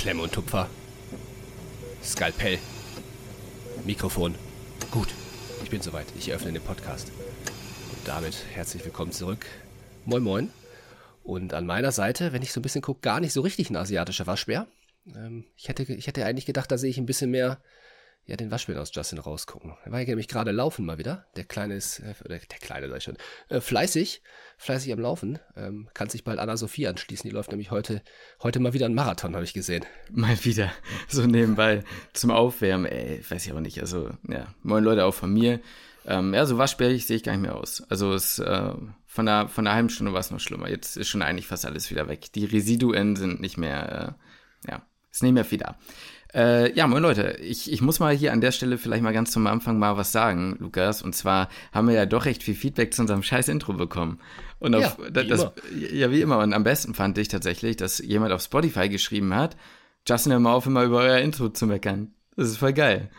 Klemme und Tupfer. Skalpell. Mikrofon. Gut, ich bin soweit. Ich eröffne den Podcast. Und damit herzlich willkommen zurück. Moin Moin. Und an meiner Seite, wenn ich so ein bisschen gucke, gar nicht so richtig ein asiatischer Waschbär. Ähm, ich, hätte, ich hätte eigentlich gedacht, da sehe ich ein bisschen mehr ja, den Waschbären aus Justin rausgucken. Er war ja nämlich gerade laufen mal wieder. Der Kleine ist, äh, der Kleine ich schon, äh, fleißig, fleißig am Laufen. Ähm, kann sich bald Anna-Sophie anschließen. Die läuft nämlich heute, heute mal wieder einen Marathon, habe ich gesehen. Mal wieder, so nebenbei zum Aufwärmen. Ey, weiß ich aber nicht. Also, ja, moin Leute auch von mir. Ähm, ja, so waschbärig sehe ich gar nicht mehr aus. Also es, äh, von, einer, von einer halben Stunde war es noch schlimmer. Jetzt ist schon eigentlich fast alles wieder weg. Die Residuen sind nicht mehr, äh, ja, ist nicht mehr viel da. Äh, ja, moin Leute, ich, ich muss mal hier an der Stelle vielleicht mal ganz zum Anfang mal was sagen, Lukas. Und zwar haben wir ja doch recht viel Feedback zu unserem scheiß Intro bekommen. Und auf, ja, wie das, ja, wie immer. Und am besten fand ich tatsächlich, dass jemand auf Spotify geschrieben hat, Justin, hör mal auf, immer über euer Intro zu meckern. Das ist voll geil.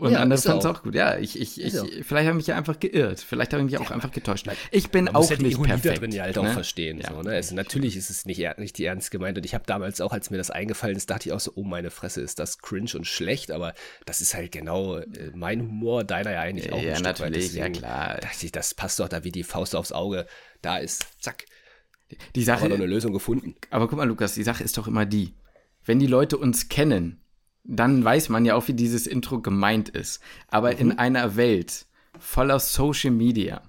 Und ja, anders fand es auch gut. Ja, ich, ich, ich, vielleicht habe ich mich ja einfach geirrt. Vielleicht habe ich mich auch ja, einfach getäuscht. Ich bin auch nicht perfekt. drin ja halt ne? auch verstehen. Ja. So, ne? also natürlich ist es nicht, nicht ernst gemeint. Und ich habe damals auch, als mir das eingefallen ist, dachte ich auch so, oh meine Fresse, ist das cringe und schlecht. Aber das ist halt genau äh, mein Humor, deiner ja eigentlich auch. Ja, natürlich, ja klar. Dachte ich, das passt doch da wie die Faust aufs Auge. Da ist, zack. Die Sache. Haben noch eine Lösung gefunden. Aber guck mal, Lukas, die Sache ist doch immer die. Wenn die Leute uns kennen, dann weiß man ja auch, wie dieses Intro gemeint ist. Aber mhm. in einer Welt voller Social Media,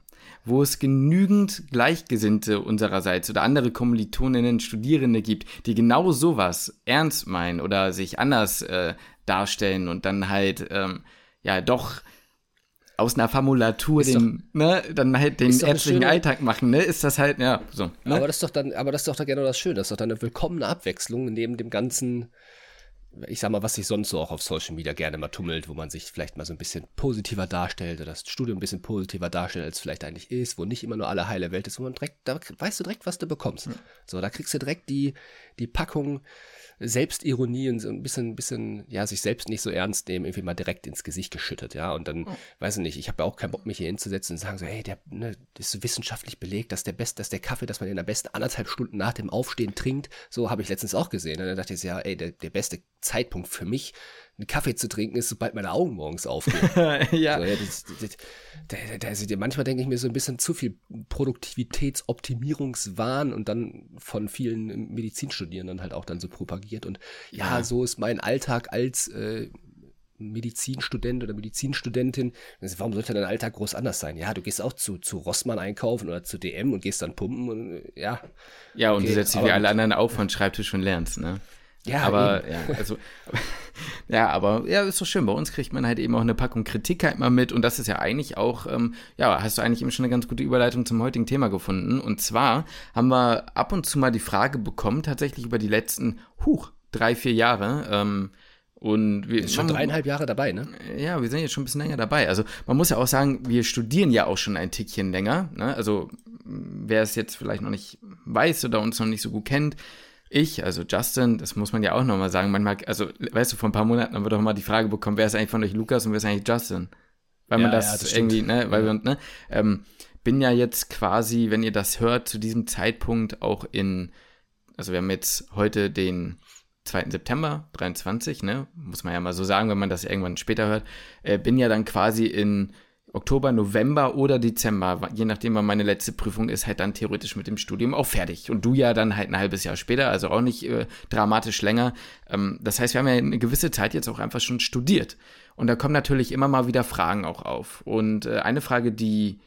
wo es genügend Gleichgesinnte unsererseits oder andere Kommilitoninnen, Studierende gibt, die genau sowas ernst meinen oder sich anders äh, darstellen und dann halt, ähm, ja, doch aus einer Formulatur den, doch, ne, dann halt den ärztlichen Alltag machen, ne, ist das halt, ja, so. Ne? Aber das ist doch dann, aber das ist doch dann genau das Schöne, das ist doch dann eine willkommene Abwechslung neben dem ganzen ich sag mal, was sich sonst so auch auf Social Media gerne mal tummelt, wo man sich vielleicht mal so ein bisschen positiver darstellt oder das Studium ein bisschen positiver darstellt, als es vielleicht eigentlich ist, wo nicht immer nur alle heile Welt ist, wo man direkt, da weißt du direkt, was du bekommst. Ja. So, da kriegst du direkt die, die Packung Selbstironie und so ein bisschen, bisschen, ja, sich selbst nicht so ernst nehmen, irgendwie mal direkt ins Gesicht geschüttet, ja. Und dann, oh. weiß ich nicht, ich habe ja auch keinen Bock, mich hier hinzusetzen und sagen so, hey, der, ne, das ist so wissenschaftlich belegt, dass der beste, dass der Kaffee, dass man den am besten anderthalb Stunden nach dem Aufstehen trinkt. So habe ich letztens auch gesehen. Und dann dachte ich, ja, ey, der, der beste Zeitpunkt für mich, einen Kaffee zu trinken, ist, sobald meine Augen morgens aufgehen. ja. So, ja das, das, das, manchmal denke ich mir so ein bisschen zu viel Produktivitätsoptimierungswahn und dann von vielen Medizinstudierenden halt auch dann so propagiert. Und ja, ja so ist mein Alltag als äh, Medizinstudent oder Medizinstudentin. Warum sollte dein Alltag groß anders sein? Ja, du gehst auch zu, zu Rossmann einkaufen oder zu DM und gehst dann pumpen und äh, ja. Ja, und okay, du setzt dich wie alle anderen auf von Schreibtisch und lernst, ne? Ja, aber eben. ja, also ja, aber ja, ist doch schön. Bei uns kriegt man halt eben auch eine Packung Kritik halt mal mit und das ist ja eigentlich auch, ähm, ja, hast du eigentlich eben schon eine ganz gute Überleitung zum heutigen Thema gefunden. Und zwar haben wir ab und zu mal die Frage bekommen, tatsächlich über die letzten, huch, drei, vier Jahre, ähm, und wir sind schon dreieinhalb Jahre dabei, ne? Ja, wir sind jetzt schon ein bisschen länger dabei. Also man muss ja auch sagen, wir studieren ja auch schon ein Tickchen länger. Ne? Also wer es jetzt vielleicht noch nicht weiß oder uns noch nicht so gut kennt, ich, also Justin, das muss man ja auch nochmal sagen, manchmal, also weißt du, vor ein paar Monaten haben wir doch mal die Frage bekommen, wer ist eigentlich von euch Lukas und wer ist eigentlich Justin? Weil ja, man das, ja, das irgendwie, ne, weil wir, ne, ähm, bin ja jetzt quasi, wenn ihr das hört, zu diesem Zeitpunkt auch in, also wir haben jetzt heute den 2. September 23, ne, muss man ja mal so sagen, wenn man das irgendwann später hört, äh, bin ja dann quasi in Oktober, November oder Dezember, je nachdem, wann meine letzte Prüfung ist, halt dann theoretisch mit dem Studium auch fertig. Und du ja dann halt ein halbes Jahr später, also auch nicht äh, dramatisch länger. Ähm, das heißt, wir haben ja eine gewisse Zeit jetzt auch einfach schon studiert. Und da kommen natürlich immer mal wieder Fragen auch auf. Und äh, eine Frage, die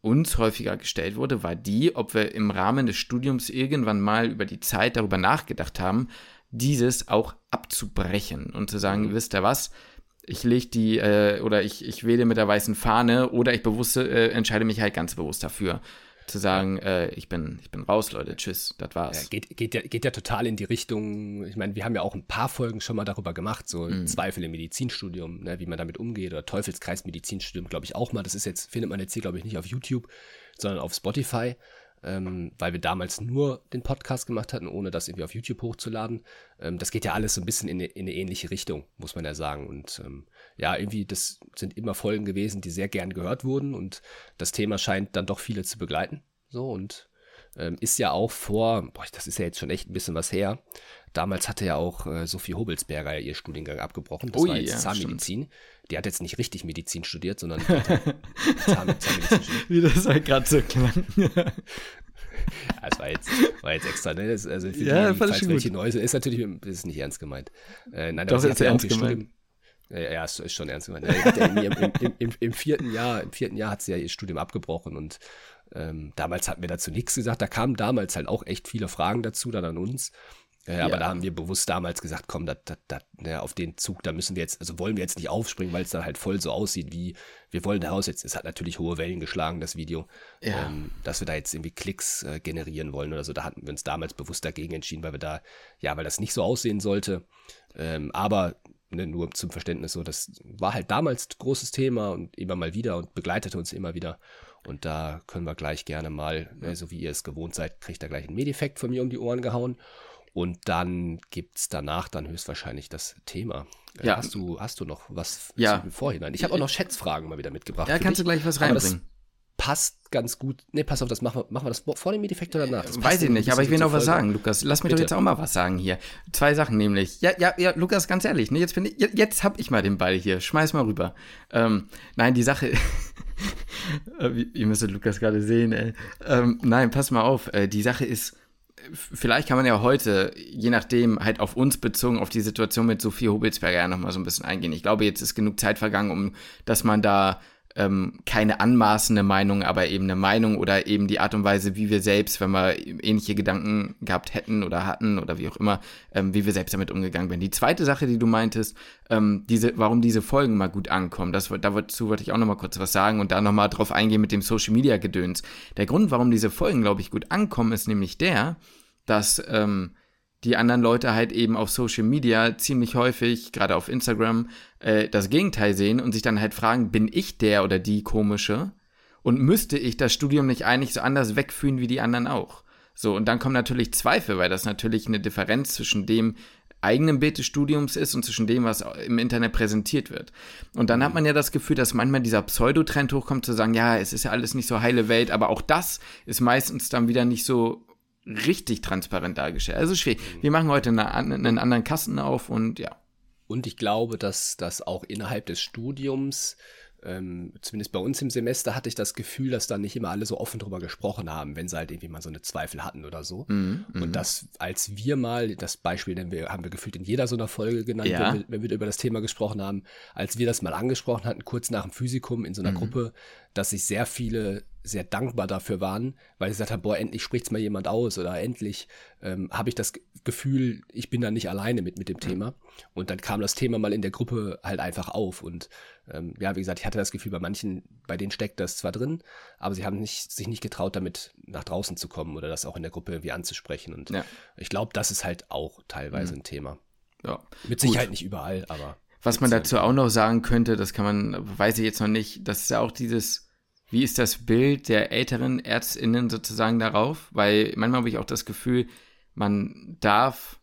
uns häufiger gestellt wurde, war die, ob wir im Rahmen des Studiums irgendwann mal über die Zeit darüber nachgedacht haben, dieses auch abzubrechen und zu sagen, mhm. wisst ihr was, ich lege die äh, oder ich, ich wähle mit der weißen Fahne oder ich bewusste, äh, entscheide mich halt ganz bewusst dafür zu sagen, äh, ich bin ich bin raus, Leute, tschüss, das war's. Ja, geht, geht, ja, geht ja total in die Richtung, ich meine, wir haben ja auch ein paar Folgen schon mal darüber gemacht, so mhm. Zweifel im Medizinstudium, ne, wie man damit umgeht oder Teufelskreis Medizinstudium, glaube ich auch mal, das ist jetzt, findet man jetzt hier, glaube ich, nicht auf YouTube, sondern auf Spotify ähm, weil wir damals nur den Podcast gemacht hatten, ohne das irgendwie auf YouTube hochzuladen. Ähm, das geht ja alles so ein bisschen in eine, in eine ähnliche Richtung, muss man ja sagen. Und ähm, ja, irgendwie, das sind immer Folgen gewesen, die sehr gern gehört wurden und das Thema scheint dann doch viele zu begleiten. So und ähm, ist ja auch vor, boah, das ist ja jetzt schon echt ein bisschen was her. Damals hatte ja auch äh, Sophie Hobelsberger ihr Studiengang abgebrochen. Das Ui, war jetzt ja, Zahnmedizin. Die hat jetzt nicht richtig Medizin studiert, sondern Zahn, Zahnmedizin studiert. Wie das halt gerade so klang. Das war jetzt, war jetzt extra, ne? Das, also für Ja, die, falls welche gut. neu sind, ist natürlich das ist nicht ernst gemeint. Äh, nein, Doch, aber sie ist hat ja ernst gemeint. Studium. Ja, ist, schon ernst gemeint. Ja, hat im, im, im, Im vierten Jahr, im vierten Jahr hat sie ja ihr Studium abgebrochen und ähm, damals hatten wir dazu nichts gesagt. Da kamen damals halt auch echt viele Fragen dazu, dann an uns. Aber Ja. da haben wir bewusst damals gesagt, komm, dat, dat, dat, ne, auf den Zug, da müssen wir jetzt, also wollen wir jetzt nicht aufspringen, weil es dann halt voll so aussieht, wie wir wollen daraus jetzt. Es hat natürlich hohe Wellen geschlagen, das Video, Ja. ähm, dass wir da jetzt irgendwie Klicks äh, generieren wollen oder so. Da hatten wir uns damals bewusst dagegen entschieden, weil wir da, ja, weil das nicht so aussehen sollte. Ähm, aber ne, nur zum Verständnis so, das war halt damals großes Thema und immer mal wieder und begleitete uns immer wieder. Und da können wir gleich gerne mal, ne, so wie ihr es gewohnt seid, kriegt ihr gleich einen Medeffekt von mir um die Ohren gehauen. Und dann gibt's danach dann höchstwahrscheinlich das Thema. Äh, Ja. Hast du, hast du noch was Ja. zum Vorhinein? Ich habe auch noch Schätzfragen mal wieder mitgebracht. Ja, kannst du dich. gleich was reinbringen. passt ganz gut. Ne, pass auf, das machen wir, machen wir das vor dem Medeffekt oder danach? Das passt Weiß ich nicht, aber ich will noch was Folge. sagen, Lukas. Lass mich doch Bitte. jetzt auch mal was sagen hier. Zwei Sachen nämlich. Ja, ja, ja, Lukas, ganz ehrlich, ne, jetzt bin ich, jetzt, hab ich mal den Ball hier. Schmeiß mal rüber. Ähm, nein, die Sache. Äh, Ihr müsstet Lukas gerade sehen, ey. Ähm, nein, pass mal auf. Äh, die Sache ist, äh, vielleicht kann man ja heute, je nachdem, halt auf uns bezogen, auf die Situation mit Sophie Hobelsberger ja nochmal so ein bisschen eingehen. Ich glaube, jetzt ist genug Zeit vergangen, um, dass man da ähm, keine anmaßende Meinung, aber eben eine Meinung oder eben die Art und Weise, wie wir selbst, wenn wir ähnliche Gedanken gehabt hätten oder hatten oder wie auch immer, ähm, wie wir selbst damit umgegangen wären. Die zweite Sache, die du meintest, ähm, diese, warum diese Folgen mal gut ankommen, das, dazu wollte ich auch noch mal kurz was sagen und da noch mal drauf eingehen mit dem Social Media Gedöns. Der Grund, warum diese Folgen, glaube ich, gut ankommen, ist nämlich der, dass ähm, die anderen Leute halt eben auf Social Media ziemlich häufig, gerade auf Instagram, äh, das Gegenteil sehen und sich dann halt fragen, bin ich der oder die komische? Und müsste ich das Studium nicht eigentlich so anders wegführen wie die anderen auch? So, und dann kommen natürlich Zweifel, weil das natürlich eine Differenz zwischen dem eigenen Bild des Studiums ist und zwischen dem, was im Internet präsentiert wird. Und dann hat man ja das Gefühl, dass manchmal dieser Pseudotrend hochkommt, zu sagen, ja, es ist ja alles nicht so heile Welt, aber auch das ist meistens dann wieder nicht so richtig transparent dargestellt. Also schwierig. Wir machen heute eine, einen anderen Kasten auf und ja. Und ich glaube, dass das auch innerhalb des Studiums, ähm, zumindest bei uns im Semester, hatte ich das Gefühl, dass da nicht immer alle so offen drüber gesprochen haben, wenn sie halt irgendwie mal so eine Zweifel hatten oder so. Mhm, Und das, als wir mal, das Beispiel nennen wir, haben wir gefühlt in jeder so einer Folge genannt, Ja. wenn, wir, wenn wir über das Thema gesprochen haben, als wir das mal angesprochen hatten, kurz nach dem Physikum in so einer Mhm. Gruppe, dass sich sehr viele sehr dankbar dafür waren, weil sie gesagt haben, boah, endlich spricht's mal jemand aus oder endlich ähm, habe ich das Ge- Gefühl, ich bin da nicht alleine mit, mit dem Thema. Und dann kam das Thema mal in der Gruppe halt einfach auf. Und ähm, ja, wie gesagt, ich hatte das Gefühl, bei manchen, bei denen steckt das zwar drin, aber sie haben nicht, sich nicht getraut, damit nach draußen zu kommen oder das auch in der Gruppe irgendwie anzusprechen. Und Ja. ich glaube, das ist halt auch teilweise ein Thema. ja. Mit Sicherheit nicht überall, aber Was man dazu auch noch sagen könnte, das kann man, weiß ich jetzt noch nicht, das ist ja auch dieses, wie ist das Bild der älteren ÄrztInnen sozusagen darauf? Weil manchmal habe ich auch das Gefühl, man darf,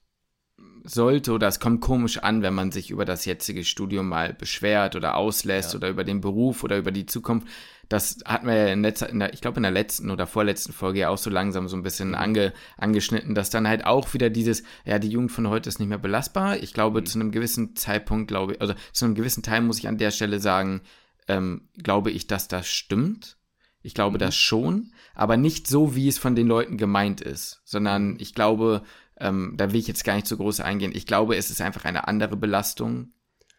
sollte oder es kommt komisch an, wenn man sich über das jetzige Studium mal beschwert oder auslässt Ja. oder über den Beruf oder über die Zukunft. Das hatten wir ja in letzter, in der, ich glaube in der letzten oder vorletzten Folge ja auch so langsam so ein bisschen ange, angeschnitten, dass dann halt auch wieder dieses, ja, die Jugend von heute ist nicht mehr belastbar. Ich glaube, zu einem gewissen Zeitpunkt, glaube ich, also zu einem gewissen Teil muss ich an der Stelle sagen, ähm, glaube ich, dass das stimmt. Ich glaube das schon, aber nicht so, wie es von den Leuten gemeint ist, sondern ich glaube, ähm, da will ich jetzt gar nicht so groß eingehen. Ich glaube, es ist einfach eine andere Belastung,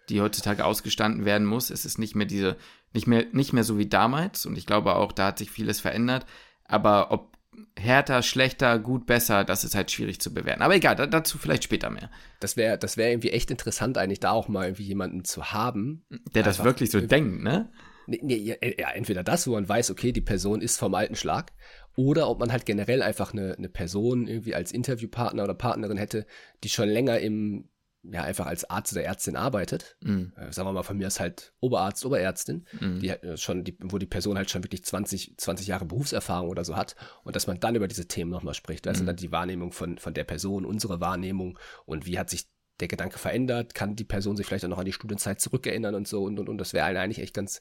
die heutzutage ausgestanden werden muss. Es ist nicht mehr diese, nicht mehr, nicht mehr so wie damals und ich glaube auch, da hat sich vieles verändert. Aber ob härter, schlechter, gut, besser, das ist halt schwierig zu bewerten. Aber egal, da, dazu vielleicht später mehr. das wäre das wäre irgendwie echt interessant, eigentlich da auch mal irgendwie jemanden zu haben. Der das wirklich so denkt, ne? Nee, nee, ja, ja, entweder das, wo man weiß, okay, die Person ist vom alten Schlag, oder ob man halt generell einfach eine, eine Person irgendwie als Interviewpartner oder Partnerin hätte, die schon länger im, ja, einfach als Arzt oder Ärztin arbeitet. Mhm. Äh, sagen wir mal, von mir ist halt Oberarzt, Oberärztin, Mhm. die halt äh, schon, die, wo die Person halt schon wirklich 20, 20 Jahre Berufserfahrung oder so hat und dass man dann über diese Themen nochmal spricht. Das Mhm. dann die Wahrnehmung von, von der Person, unsere Wahrnehmung und wie hat sich der Gedanke verändert, kann die Person sich vielleicht auch noch an die Studienzeit zurückerinnern und so und und und das wäre eigentlich echt ganz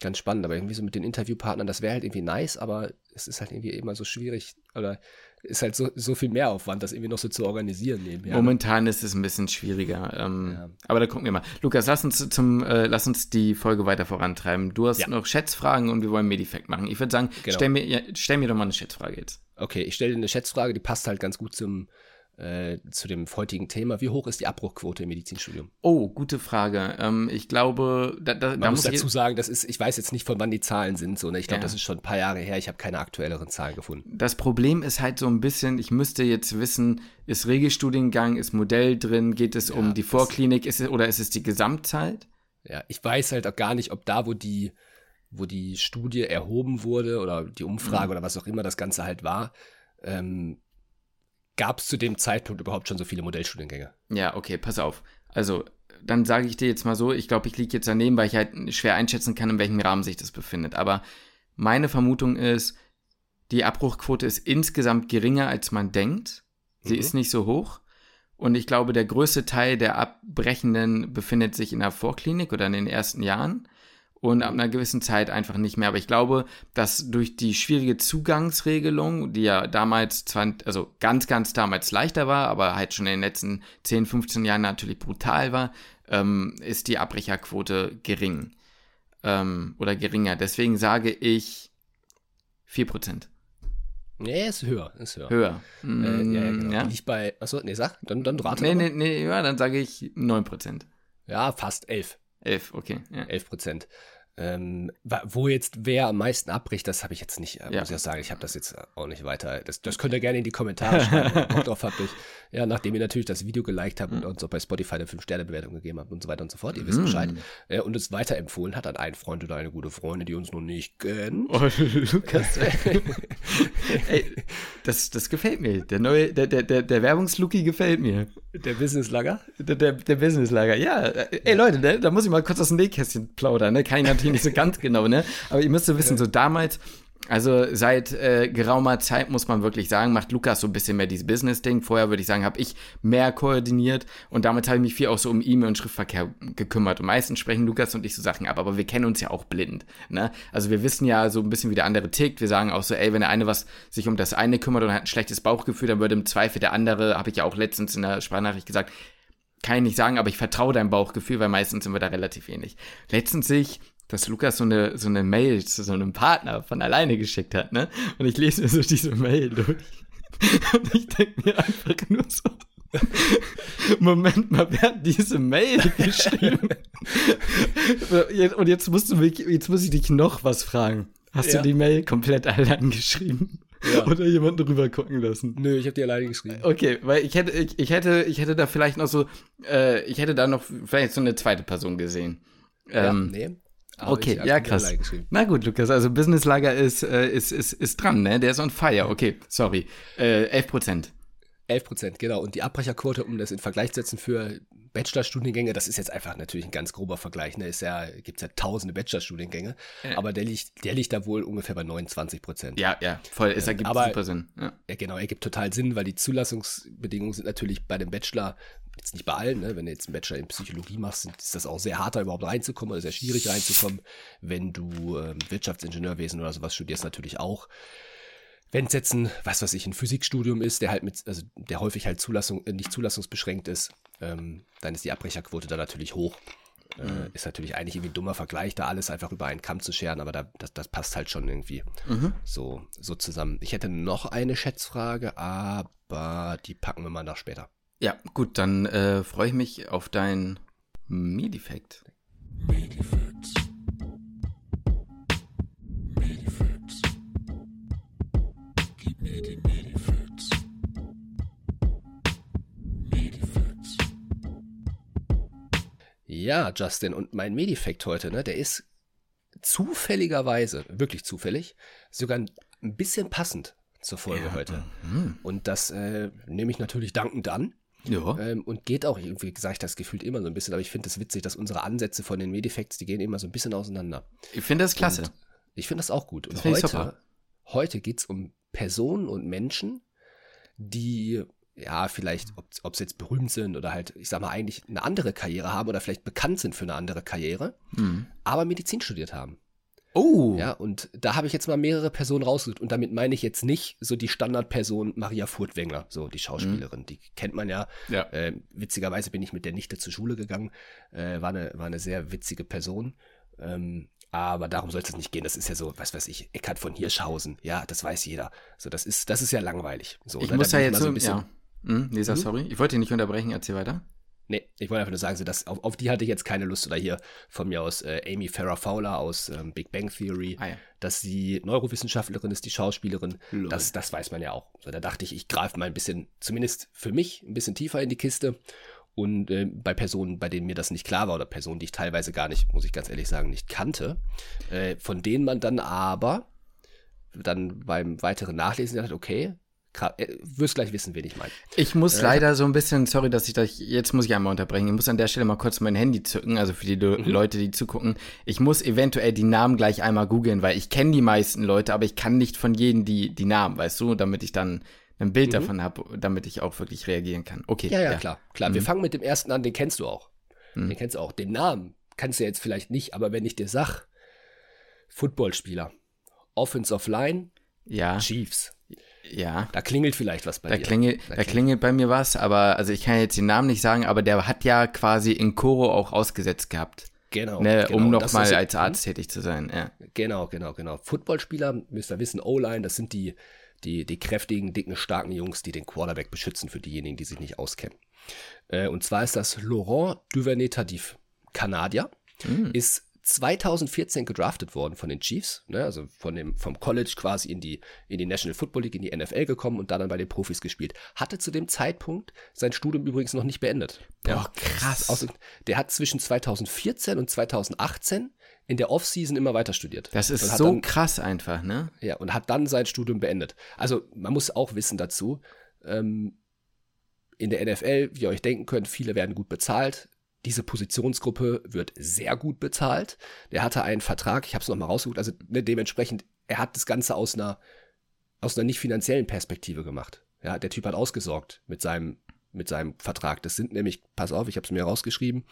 ganz spannend, aber irgendwie so mit den Interviewpartnern, das wäre halt irgendwie nice, aber es ist halt irgendwie immer so schwierig oder ist halt so, so viel Mehraufwand, das irgendwie noch so zu organisieren nebenher. Momentan ist es ein bisschen schwieriger, ähm, ja. aber da gucken wir mal. Lukas, lass uns zum äh, lass uns die Folge weiter vorantreiben. Du hast ja. noch Schätzfragen und wir wollen Medifact machen. Ich würde sagen, genau. stell, mir, ja, stell mir doch mal eine Schätzfrage jetzt. Okay, ich stelle dir eine Schätzfrage, die passt halt ganz gut zum äh, zu dem heutigen Thema. Wie hoch ist die Abbruchquote im Medizinstudium? Oh, gute Frage. Ähm, ich glaube, da, da, Man da muss dazu sagen, das ist, ich weiß jetzt nicht, von wann die Zahlen sind. So, ne? Ich glaube, ja. das ist schon ein paar Jahre her. Ich habe keine aktuelleren Zahlen gefunden. Das Problem ist halt so ein bisschen, ich müsste jetzt wissen, ist Regelstudiengang, ist Modell drin, geht es ja, um die Vorklinik ist es, oder ist es die Gesamtzeit? Ja, ich weiß halt auch gar nicht, ob da, wo die, wo die Studie erhoben wurde oder die Umfrage mhm. oder was auch immer das Ganze halt war, ähm, gab es zu dem Zeitpunkt überhaupt schon so viele Modellstudiengänge? Ja, okay, pass auf. Also, dann sage ich dir jetzt mal so, ich glaube, ich liege jetzt daneben, weil ich halt schwer einschätzen kann, in welchem Rahmen sich das befindet. Aber meine Vermutung ist, die Abbruchquote ist insgesamt geringer, als man denkt. Sie mhm. ist nicht so hoch. Und ich glaube, der größte Teil der Abbrechenden befindet sich in der Vorklinik oder in den ersten Jahren und ab einer gewissen Zeit einfach nicht mehr. Aber ich glaube, dass durch die schwierige Zugangsregelung, die ja damals, zwar, also ganz, ganz damals leichter war, aber halt schon in den letzten 10, 15 Jahren natürlich brutal war, ähm, ist die Abbrecherquote gering. Ähm, oder geringer. Deswegen sage ich 4%. Nee, ist höher, ist höher. Höher. Mm, äh, ja, genau. ja. Liegt bei, achso, nee, sag, dann, dann rate Nee, nee, nee, ja, dann sage ich 9%. Ja, fast 11. 11, okay. Ja. 11 Prozent. Ähm, wo jetzt wer am meisten abbricht, das habe ich jetzt nicht, äh, ja. muss ich auch sagen, ich habe das jetzt auch nicht weiter. Das, das könnt ihr gerne in die Kommentare schreiben, Bock drauf habt. Ich, ja, nachdem ihr natürlich das Video geliked habt und uns auch bei Spotify eine 5-Sterne-Bewertung gegeben habt und so weiter und so fort, ihr wisst mm. Bescheid. Äh, und es weiterempfohlen hat an einen Freund oder eine gute Freundin, die uns noch nicht kennt. Oh, Lukas. Ey, das, das gefällt mir. Der neue, der, der, der, der Werbungsluki gefällt mir. Der Business-Lager? Der, der, der Business-Lager, ja. Ey, Leute, ne, da muss ich mal kurz aus dem Nähkästchen plaudern, ne? Ich natürlich nicht so ganz genau, ne? Aber ihr müsst so wissen, so damals, also seit äh, geraumer Zeit muss man wirklich sagen, macht Lukas so ein bisschen mehr dieses Business-Ding. Vorher würde ich sagen, habe ich mehr koordiniert und damit habe ich mich viel auch so um E-Mail und Schriftverkehr gekümmert. Und meistens sprechen Lukas und ich so Sachen ab, aber wir kennen uns ja auch blind. Ne? Also wir wissen ja so ein bisschen, wie der andere tickt. Wir sagen auch so, ey, wenn der eine was sich um das eine kümmert und hat ein schlechtes Bauchgefühl, dann würde im Zweifel der andere, habe ich ja auch letztens in der Sprachnachricht gesagt, kann ich nicht sagen, aber ich vertraue deinem Bauchgefühl, weil meistens sind wir da relativ ähnlich. Letztens sehe ich dass Lukas so eine, so eine Mail zu so einem Partner von alleine geschickt hat, ne? Und ich lese mir so diese Mail durch. Und ich denke mir einfach nur so, Moment mal, wer hat diese Mail geschrieben? Und jetzt musst du mich, jetzt muss ich dich noch was fragen. Hast ja. du die Mail komplett allein geschrieben? Ja. Oder jemanden drüber gucken lassen? Nö, ich habe die alleine geschrieben. Okay, weil ich hätte, ich, ich, hätte, ich hätte da vielleicht noch so, äh, ich hätte da noch vielleicht so eine zweite Person gesehen. Ähm, ja, nee. Aber okay, ja, krass. Na gut, Lukas, also Businesslager ist, äh, ist, ist, ist dran, ne? Der ist on fire. Okay, sorry. Äh, 11 Prozent. 11 Prozent, genau. Und die Abbrecherquote, um das in Vergleich zu setzen für Bachelorstudiengänge, das ist jetzt einfach natürlich ein ganz grober Vergleich. Ne? Ist ja, gibt es ja tausende Bachelorstudiengänge, äh. aber der liegt, der liegt da wohl ungefähr bei 29 Prozent. Ja, ja, voll. Es ergibt aber, super Sinn. Ja. ja, genau, ergibt total Sinn, weil die Zulassungsbedingungen sind natürlich bei dem Bachelor jetzt nicht bei allen, ne? wenn du jetzt einen Bachelor in Psychologie machst, ist das auch sehr hart, da überhaupt reinzukommen oder sehr schwierig reinzukommen. Wenn du ähm, Wirtschaftsingenieurwesen oder sowas studierst, natürlich auch. Wenn es jetzt ein, was weiß ich, ein Physikstudium ist, der halt mit, also der häufig halt Zulassung, äh, nicht zulassungsbeschränkt ist, ähm, dann ist die Abbrecherquote da natürlich hoch. Äh, mhm. Ist natürlich eigentlich irgendwie ein dummer Vergleich, da alles einfach über einen Kamm zu scheren, aber da, das, das passt halt schon irgendwie mhm. so, so zusammen. Ich hätte noch eine Schätzfrage, aber die packen wir mal nach später. Ja, gut, dann äh, freue ich mich auf dein Medifekt. Medifacts. Ja, Justin, und mein Medifekt heute, ne, der ist zufälligerweise, wirklich zufällig, sogar ein bisschen passend zur Folge ja. heute. Mhm. Und das äh, nehme ich natürlich dankend an. Ja. Ähm, und geht auch, wie gesagt, ich das gefühlt immer so ein bisschen, aber ich finde es das witzig, dass unsere Ansätze von den Medifacts, die gehen immer so ein bisschen auseinander. Ich finde das klasse. Und ich finde das auch gut. Und heute, heute geht es um Personen und Menschen, die ja, vielleicht, ob, ob sie jetzt berühmt sind oder halt, ich sag mal, eigentlich eine andere Karriere haben oder vielleicht bekannt sind für eine andere Karriere, Mhm. aber Medizin studiert haben. Oh. Ja, und da habe ich jetzt mal mehrere Personen rausgesucht. Und damit meine ich jetzt nicht so die Standardperson Maria Furtwängler, so die Schauspielerin. Die kennt man ja. Ja. Äh, witzigerweise bin ich mit der Nichte zur Schule gegangen. Äh, war, eine, war eine sehr witzige Person. Ähm, aber darum soll es nicht gehen. Das ist ja so, was weiß ich, Eckhard von Hirschhausen. Ja, das weiß jeder. So, das ist, das ist ja langweilig. So, Ich muss ja jetzt so, ein bisschen- ja. Hm, Lisa, sorry. Ich wollte dich nicht unterbrechen, erzähl weiter. Nee, ich wollte einfach nur sagen, so, dass, auf, auf die hatte ich jetzt keine Lust. Oder hier von mir aus äh, Amy Farrah Fowler aus ähm, Big Bang Theory, Ah, ja. dass sie Neurowissenschaftlerin ist, die Schauspielerin. Das, das weiß man ja auch. So, da dachte ich, ich greife mal ein bisschen, zumindest für mich, ein bisschen tiefer in die Kiste. Und äh, bei Personen, bei denen mir das nicht klar war, oder Personen, die ich teilweise gar nicht, muss ich ganz ehrlich sagen, nicht kannte, äh, von denen man dann aber dann beim weiteren Nachlesen dachte, okay, gra- äh, wirst gleich wissen, wen ich meine. Ich muss leider so ein bisschen, sorry, dass ich das, jetzt muss ich einmal unterbrechen. Ich muss an der Stelle mal kurz mein Handy zücken, also für die Mhm. Leute, die zugucken. Ich muss eventuell die Namen gleich einmal googeln, weil ich kenne die meisten Leute, aber ich kann nicht von jedem die, die Namen, weißt du, damit ich dann ein Bild davon habe, damit ich auch wirklich reagieren kann. Okay. Mhm. Ja, ja, klar. Klar, wir fangen mit dem ersten an, den kennst du auch. Den kennst du auch. Den Namen kannst du jetzt vielleicht nicht, aber wenn ich dir sag, Footballspieler, Offensive Line, Ja, Chiefs, ja. da klingelt vielleicht was bei Da dir. klingelt, da klingelt bei mir was, aber, also ich kann jetzt den Namen nicht sagen, aber der hat ja quasi in Koro auch ausgesetzt gehabt, Genau, ne, genau. um nochmal als Arzt tätig zu sein, ja. Genau, genau, genau. Footballspieler, müsst ihr wissen, O-Line, das sind die, die, die kräftigen, dicken, starken Jungs, die den Quarterback beschützen für diejenigen, die sich nicht auskennen. Äh, und zwar ist das Laurent Duvernay-Tardif, Kanadier, ist 2014 gedraftet worden von den Chiefs, ne, also von dem, vom College quasi in die, in die National Football League, in die NFL gekommen und da dann bei den Profis gespielt. Hatte zu dem Zeitpunkt sein Studium übrigens noch nicht beendet. Boah, krass. Aus, der hat zwischen 2014 und 2018 in der Offseason immer weiter studiert. Das ist so dann, krass einfach, ne? ja, und hat dann sein Studium beendet. Also man muss auch wissen dazu, ähm, in der NFL, wie ihr euch denken könnt, viele werden gut bezahlt. Diese Positionsgruppe wird sehr gut bezahlt. Der hatte einen Vertrag, ich habe es nochmal rausgesucht, also ne, dementsprechend, er hat das Ganze aus einer, aus einer nicht finanziellen Perspektive gemacht. Ja, der Typ hat ausgesorgt mit seinem, mit seinem Vertrag. Das sind nämlich, pass auf, ich habe es mir rausgeschrieben,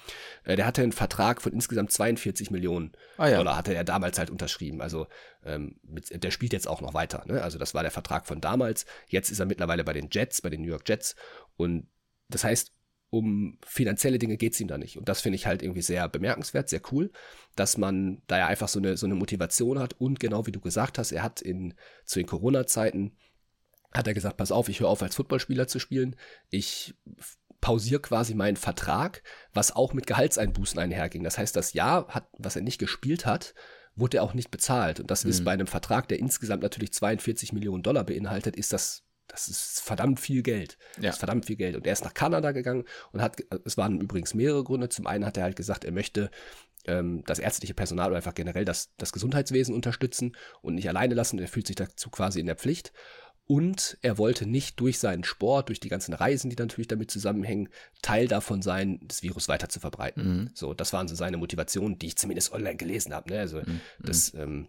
äh, der hatte einen Vertrag von insgesamt 42 Millionen Ah ja. Dollar, hatte er damals halt unterschrieben. Also ähm, mit, der spielt jetzt auch noch weiter. Ne? Also das war der Vertrag von damals. Jetzt ist er mittlerweile bei den Jets, bei den New York Jets. Und das heißt, um finanzielle Dinge geht's ihm da nicht. Und das finde ich halt irgendwie sehr bemerkenswert, sehr cool, dass man da ja einfach so eine, so eine Motivation hat. Und genau wie du gesagt hast, er hat in, zu den Corona-Zeiten, hat er gesagt, pass auf, ich höre auf als Footballspieler zu spielen. Ich pausiere quasi meinen Vertrag, was auch mit Gehaltseinbußen einherging. Das heißt, das Jahr, hat, was er nicht gespielt hat, wurde er auch nicht bezahlt. Und das ist bei einem Vertrag, der insgesamt natürlich 42 Millionen Dollar beinhaltet, ist das, das ist verdammt viel Geld. Ja. Das ist verdammt viel Geld. Und er ist nach Kanada gegangen und hat, es waren übrigens mehrere Gründe. Zum einen hat er halt gesagt, er möchte ähm, das ärztliche Personal oder einfach generell das, das Gesundheitswesen unterstützen und nicht alleine lassen. Er fühlt sich dazu quasi in der Pflicht. Und er wollte nicht durch seinen Sport, durch die ganzen Reisen, die natürlich damit zusammenhängen, Teil davon sein, das Virus weiter zu verbreiten. Mhm. So, das waren so seine Motivationen, die ich zumindest online gelesen habe. Ne? Also, Mhm. das, ähm,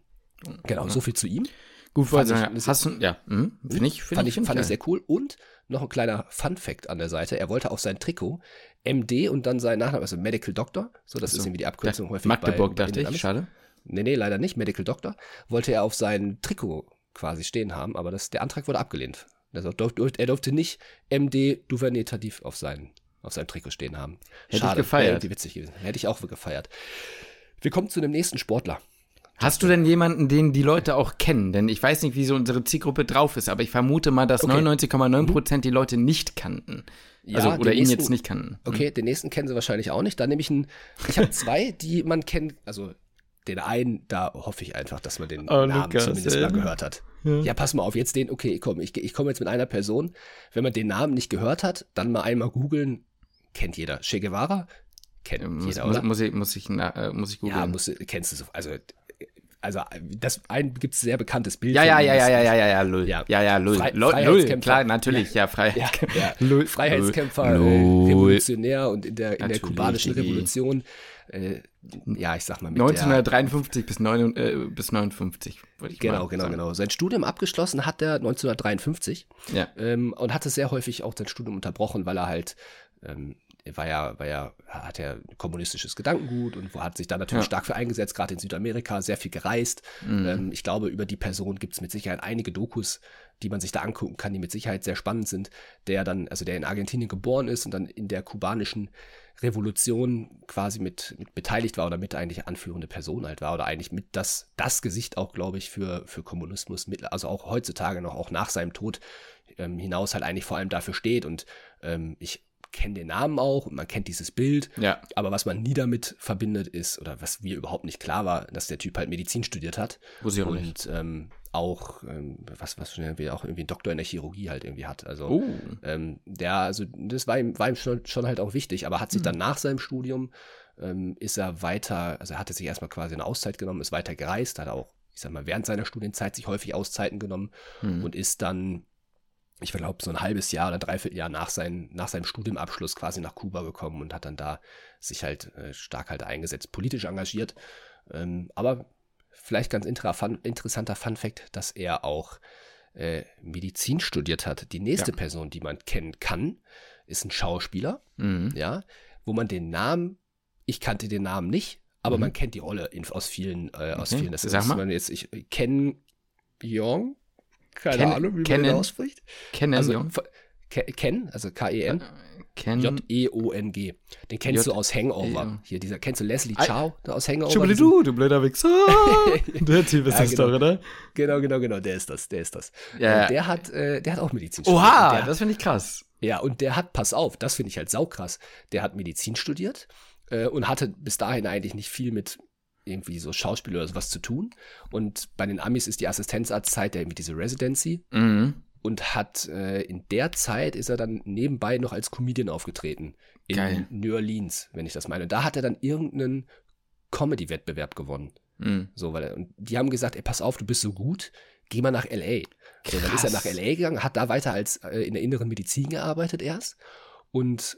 genau, so viel zu ihm. Gut, Fand ich- sagen, hast du, ja, hm, finde ich, finde Fand ich, ich, fand ich sehr cool. Und noch ein kleiner Fun-Fact an der Seite. Er wollte auf sein Trikot MD und dann sein Nachname, also Medical Doctor. So, das Ach so. ist irgendwie die Abkürzung häufig Magdeburg, bei, dachte ich, schade. Nee, nee, leider nicht. Medical Doctor. Wollte er auf sein Trikot quasi stehen haben, aber das, der Antrag wurde abgelehnt. Also er durfte nicht MD Duvernay Tardif auf, sein, auf seinem Trikot stehen haben. Hätte ich gefeiert. wäre witzig gewesen. Hätte ich auch gefeiert. Wir kommen zu dem nächsten Sportler. Hast du denn jemanden, den die Leute auch kennen? Denn ich weiß nicht, wie so unsere Zielgruppe drauf ist, aber ich vermute mal, dass Okay. 99,9 Prozent die Leute nicht kannten. Also, Ja, oder den ihn nächsten- jetzt nicht kannten. Okay, den nächsten kennen sie wahrscheinlich auch nicht. Dann nehme ich einen. Ich habe zwei, die man kennt. Also den einen, da hoffe ich einfach, dass man den Oh, Namen Lukas, zumindest ey. mal gehört hat. Ja. pass mal auf, jetzt den, okay, komm, ich, ich komme jetzt mit einer Person. Wenn man den Namen nicht gehört hat, dann mal einmal googeln. Kennt jeder. Che Guevara? Kennt Muss, jeder, muss, oder? muss, ich, muss ich, na, äh, muss ich googeln. ja, musst, du- kennst du so. Also, also das ein gibt es sehr bekanntes Bild. Ja, ja, ja, das- ja, ja, ja, ja, lull. Ja. Ja, ja, lull. Frei- Lull, Freiheitskämpfer. klar, natürlich, ja, Ja, Freiheitskämpfer. ja. Lull. Freiheitskämpfer, äh, Lull. Revolutionär und in der, in der Natürlich, kubanischen Digi. Revolution äh, ja, ich sag mal, mit 1953 der, bis, 9, äh, bis 59, würde ich Genau, genau, sagen. genau. Sein Studium abgeschlossen hat er 1953 ja. ähm, und hatte sehr häufig auch sein Studium unterbrochen, weil er halt ähm, war ja, war ja, hat er kommunistisches Gedankengut und hat sich da natürlich ja. stark für eingesetzt, gerade in Südamerika, sehr viel gereist. Mhm. Ähm, ich glaube, über die Person gibt es mit Sicherheit einige Dokus, die man sich da angucken kann, die mit Sicherheit sehr spannend sind, der dann, also der in Argentinien geboren ist und dann in der kubanischen Revolution quasi mit, mit beteiligt war oder mit eigentlich anführende Person halt war oder eigentlich mit das, das Gesicht auch, glaube ich, für, für Kommunismus, mit, also auch heutzutage noch, auch nach seinem Tod ähm, hinaus halt eigentlich vor allem dafür steht und ähm, ich kennt den Namen auch und man kennt dieses Bild. Ja. Aber was man nie damit verbindet ist, oder was mir überhaupt nicht klar war, dass der Typ halt Medizin studiert hat. Muss ich auch und nicht. Ähm, auch, ähm, was, was schon irgendwie auch irgendwie einen Doktor in der Chirurgie halt irgendwie hat. Also oh. ähm, der, also das war ihm, war ihm schon, schon halt auch wichtig, aber hat sich hm. dann nach seinem Studium ähm, ist er weiter, also er hatte sich erstmal quasi eine Auszeit genommen, ist weiter gereist, hat auch, ich sag mal, während seiner Studienzeit sich häufig Auszeiten genommen hm. und ist dann ich glaube, so ein halbes Jahr oder dreiviertel Jahr nach, sein, nach seinem Studienabschluss quasi nach Kuba gekommen und hat dann da sich halt äh, stark halt eingesetzt, politisch engagiert. Ähm, aber vielleicht ganz interessanter Fun Fact, dass er auch äh, Medizin studiert hat. Die nächste ja. Person, die man kennen kann, ist ein Schauspieler, mhm. ja, wo man den Namen, ich kannte den Namen nicht, aber mhm. man kennt die Rolle in, aus vielen, äh, aus okay. vielen. Das Sag ist, man jetzt, ich kenne Young, keine Ken, Ahnung, wie Kennen, man den ausspricht. Kennen, also, Ken, also K-E-N. J-E-O-N-G. Den kennst J du aus Hangover. Hier, dieser, kennst du Leslie Chow aus Hangover? du, du blöder Wichser. der Typ ist ja, das genau. doch, oder? Genau, genau, genau, der ist das, der ist das. Ja. der hat, äh, der hat auch Medizin studiert. Oha, der, das finde ich krass. Ja, und der hat, pass auf, das finde ich halt saukrass. Der hat Medizin studiert äh, und hatte bis dahin eigentlich nicht viel mit irgendwie so Schauspiel oder sowas zu tun. Und bei den Amis ist die Assistenzarztzeit ja irgendwie diese Residency. Mhm. Und hat äh, in der Zeit ist er dann nebenbei noch als Comedian aufgetreten. In Geil. New Orleans, wenn ich das meine. Und da hat er dann irgendeinen Comedy-Wettbewerb gewonnen. Mhm. So, weil er, und die haben gesagt, ey, pass auf, du bist so gut, geh mal nach L.A. So, dann ist er nach L.A. gegangen, hat da weiter als äh, in der inneren Medizin gearbeitet erst. Und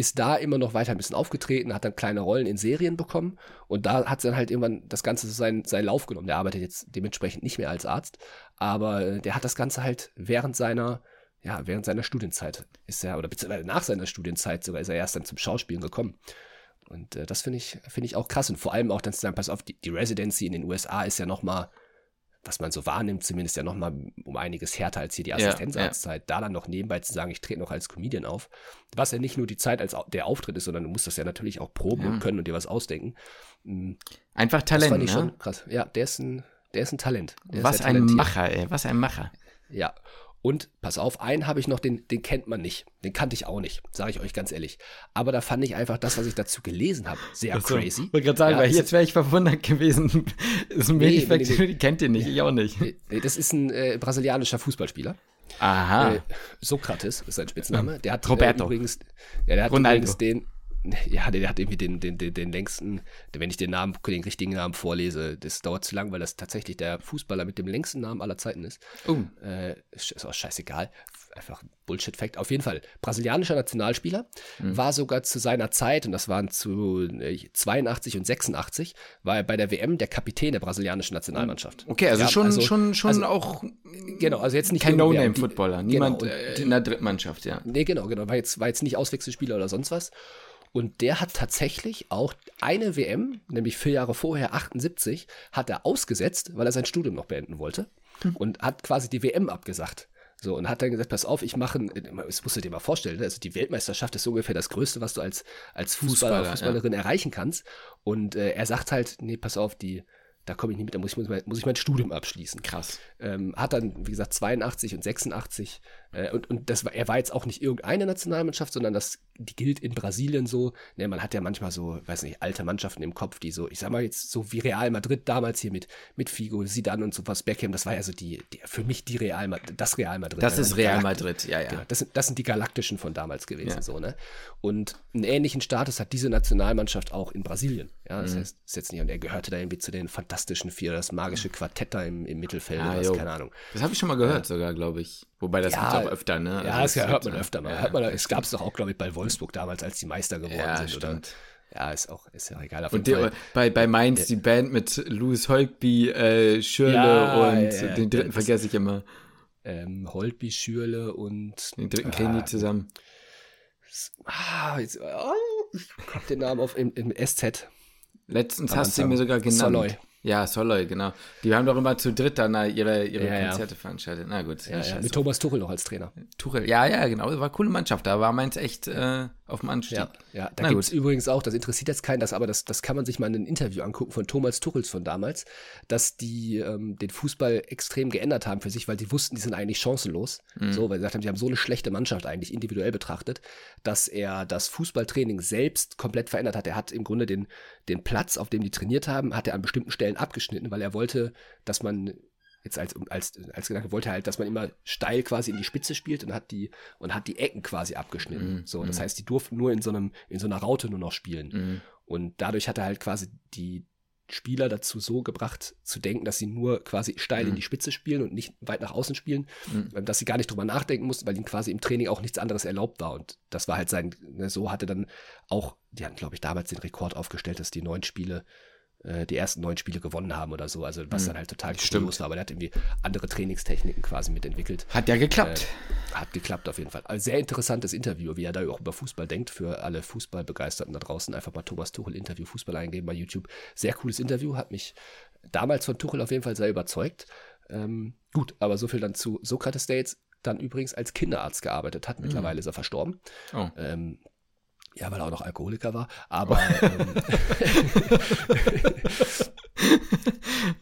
ist da immer noch weiter ein bisschen aufgetreten, hat dann kleine Rollen in Serien bekommen und da hat dann halt irgendwann das Ganze seinen, seinen Lauf genommen. Der arbeitet jetzt dementsprechend nicht mehr als Arzt, aber äh, der hat das Ganze halt während seiner, ja, während seiner Studienzeit ist er, oder beziehungsweise nach seiner Studienzeit sogar ist er erst dann zum Schauspielen gekommen. Und äh, das finde ich, finde ich auch krass. Und vor allem auch dann zu sagen, pass auf, die, die Residency in den USA ist ja nochmal was man so wahrnimmt, zumindest ja nochmal um einiges härter als hier die Assistenzarztzeit, ja, ja. da dann noch nebenbei zu sagen, ich trete noch als Comedian auf, was ja nicht nur die Zeit als der Auftritt ist, sondern du musst das ja natürlich auch proben ja. und können und dir was ausdenken. Mm, Einfach Talent, das fand ich ne? schon krass. Ja, der ist ein, der ist ein Talent. Der was ein Macher, ey, was ein Macher. Ja, und pass auf, einen habe ich noch, den, den kennt man nicht. Den kannte ich auch nicht, sage ich euch ganz ehrlich. Aber da fand ich einfach das, was ich dazu gelesen habe, sehr also, crazy. Ich wollte gerade sagen, ja, weil jetzt wäre ich verwundert gewesen. ist ein nee, nee, nee, nee. kennt ihr nicht, ich auch nicht. Nee, das ist ein äh, brasilianischer Fußballspieler. Aha. Äh, Sokrates ist sein Spitzname. Der hat Roberto. Äh, übrigens, ja, der hat Ronaldo. übrigens den, ja, der, hat irgendwie den, den, den, den längsten, wenn ich den Namen, den richtigen Namen vorlese, das dauert zu lang, weil das tatsächlich der Fußballer mit dem längsten Namen aller Zeiten ist. Oh. Äh, ist auch scheißegal. Einfach Bullshit-Fact. Auf jeden Fall, brasilianischer Nationalspieler, mhm. war sogar zu seiner Zeit, und das waren zu 82 äh, und 86, war er bei der WM der Kapitän der brasilianischen Nationalmannschaft. Okay, also ja, schon, also, schon, schon also, auch. Genau, also jetzt nicht. Kein No-Name-Footballer, niemand genau, und, äh, in der Drittmannschaft, ja. Nee, genau, genau. War jetzt, war jetzt nicht Auswechselspieler oder sonst was. Und der hat tatsächlich auch eine WM, nämlich vier Jahre vorher, 78, hat er ausgesetzt, weil er sein Studium noch beenden wollte. Hm. Und hat quasi die WM abgesagt. So, und hat dann gesagt, pass auf, ich mache, das musst du dir mal vorstellen, ne? also die Weltmeisterschaft ist ungefähr das Größte, was du als, als Fußballer, Fußballer Fußballerin ja. erreichen kannst. Und äh, er sagt halt, nee, pass auf, die, da komme ich nicht mit, da muss ich, muss ich mein Studium abschließen. Krass. Ähm, hat dann, wie gesagt, 82 und 86 äh, und, und das war, er war jetzt auch nicht irgendeine Nationalmannschaft, sondern das, die gilt in Brasilien so. Ne, man hat ja manchmal so, weiß nicht, alte Mannschaften im Kopf, die so, ich sag mal jetzt so wie Real Madrid damals hier mit, mit Figo, Zidane und sowas, Beckham, das war ja so die, die für mich die Real das Real Madrid. Das ist Real Madrid, ja, ja. Genau, das, sind, das sind die Galaktischen von damals gewesen, ja. so, ne? Und einen ähnlichen Status hat diese Nationalmannschaft auch in Brasilien. Ja, das mhm. heißt, ist jetzt nicht, und er gehörte da irgendwie zu den fantastischen vier, das magische Quartett da im, im Mittelfeld, ah, was, keine Ahnung. Das habe ich schon mal gehört, ja. sogar, glaube ich. Wobei das ja, auch öfter, ne? Ja, also das, das hört man öfter mal. Ja, hört man, es gab es doch auch, glaube ich, bei Wolfsburg damals, als die Meister geworden ja, sind. Oder, Ja, ist auch, ist ja egal. und der, bei, bei Mainz die Band mit Louis Holtby, äh, Schürle ja, und den dritten vergesse ich immer. Ähm, Holtby, Schürle und. Den dritten kennen die ah, zusammen. Ah, jetzt, oh, ich hab den Namen auf im, im SZ. Letztens hast du ihn mir sogar genannt. Soloy. Ja, Soloy, genau. Die haben doch immer zu dritt dann ihre, ihre ja, Konzerte ja. veranstaltet. Na gut. Ja, mit Thomas Tuchel noch als Trainer. Tuchel, ja, ja, genau. Das war eine coole Mannschaft. Da war meins echt äh, auf dem Anstieg. Ja, ja. da gibt es übrigens auch, das interessiert jetzt keinen, das, aber das, das kann man sich mal in einem Interview angucken von Thomas Tuchels von damals, dass die ähm, den Fußball extrem geändert haben für sich, weil die wussten, die sind eigentlich chancenlos. Mhm. So, weil sie gesagt haben, die haben so eine schlechte Mannschaft eigentlich individuell betrachtet, dass er das Fußballtraining selbst komplett verändert hat. Er hat im Grunde den, den Platz, auf dem die trainiert haben, hat er an bestimmten Stellen abgeschnitten, weil er wollte, dass man jetzt als, als, als Gedanke wollte er halt, dass man immer steil quasi in die Spitze spielt und hat die, und hat die Ecken quasi abgeschnitten. Mm, so, das mm. heißt, die durften nur in so einem, in so einer Raute nur noch spielen. Mm. Und dadurch hat er halt quasi die Spieler dazu so gebracht, zu denken, dass sie nur quasi steil in mhm. die Spitze spielen und nicht weit nach außen spielen, mhm. dass sie gar nicht drüber nachdenken mussten, weil ihnen quasi im Training auch nichts anderes erlaubt war. Und das war halt sein, ne, so hatte dann auch, die hatten, glaube ich, damals den Rekord aufgestellt, dass die neun Spiele die ersten neun Spiele gewonnen haben oder so. Also was mhm. dann halt total kurios war, aber der hat irgendwie andere Trainingstechniken quasi mitentwickelt. Hat ja geklappt. Äh, hat geklappt auf jeden Fall. Also sehr interessantes Interview, wie er da auch über Fußball denkt, für alle Fußballbegeisterten da draußen. Einfach mal Thomas Tuchel Interview Fußball eingeben bei YouTube. Sehr cooles Interview, hat mich damals von Tuchel auf jeden Fall sehr überzeugt. Ähm, gut, aber so viel dann zu Sokrates, der jetzt dann übrigens als Kinderarzt gearbeitet hat. Mhm. Mittlerweile mhm. ist er verstorben. Oh. Ähm, ja, weil er auch noch Alkoholiker war. Aber. ähm,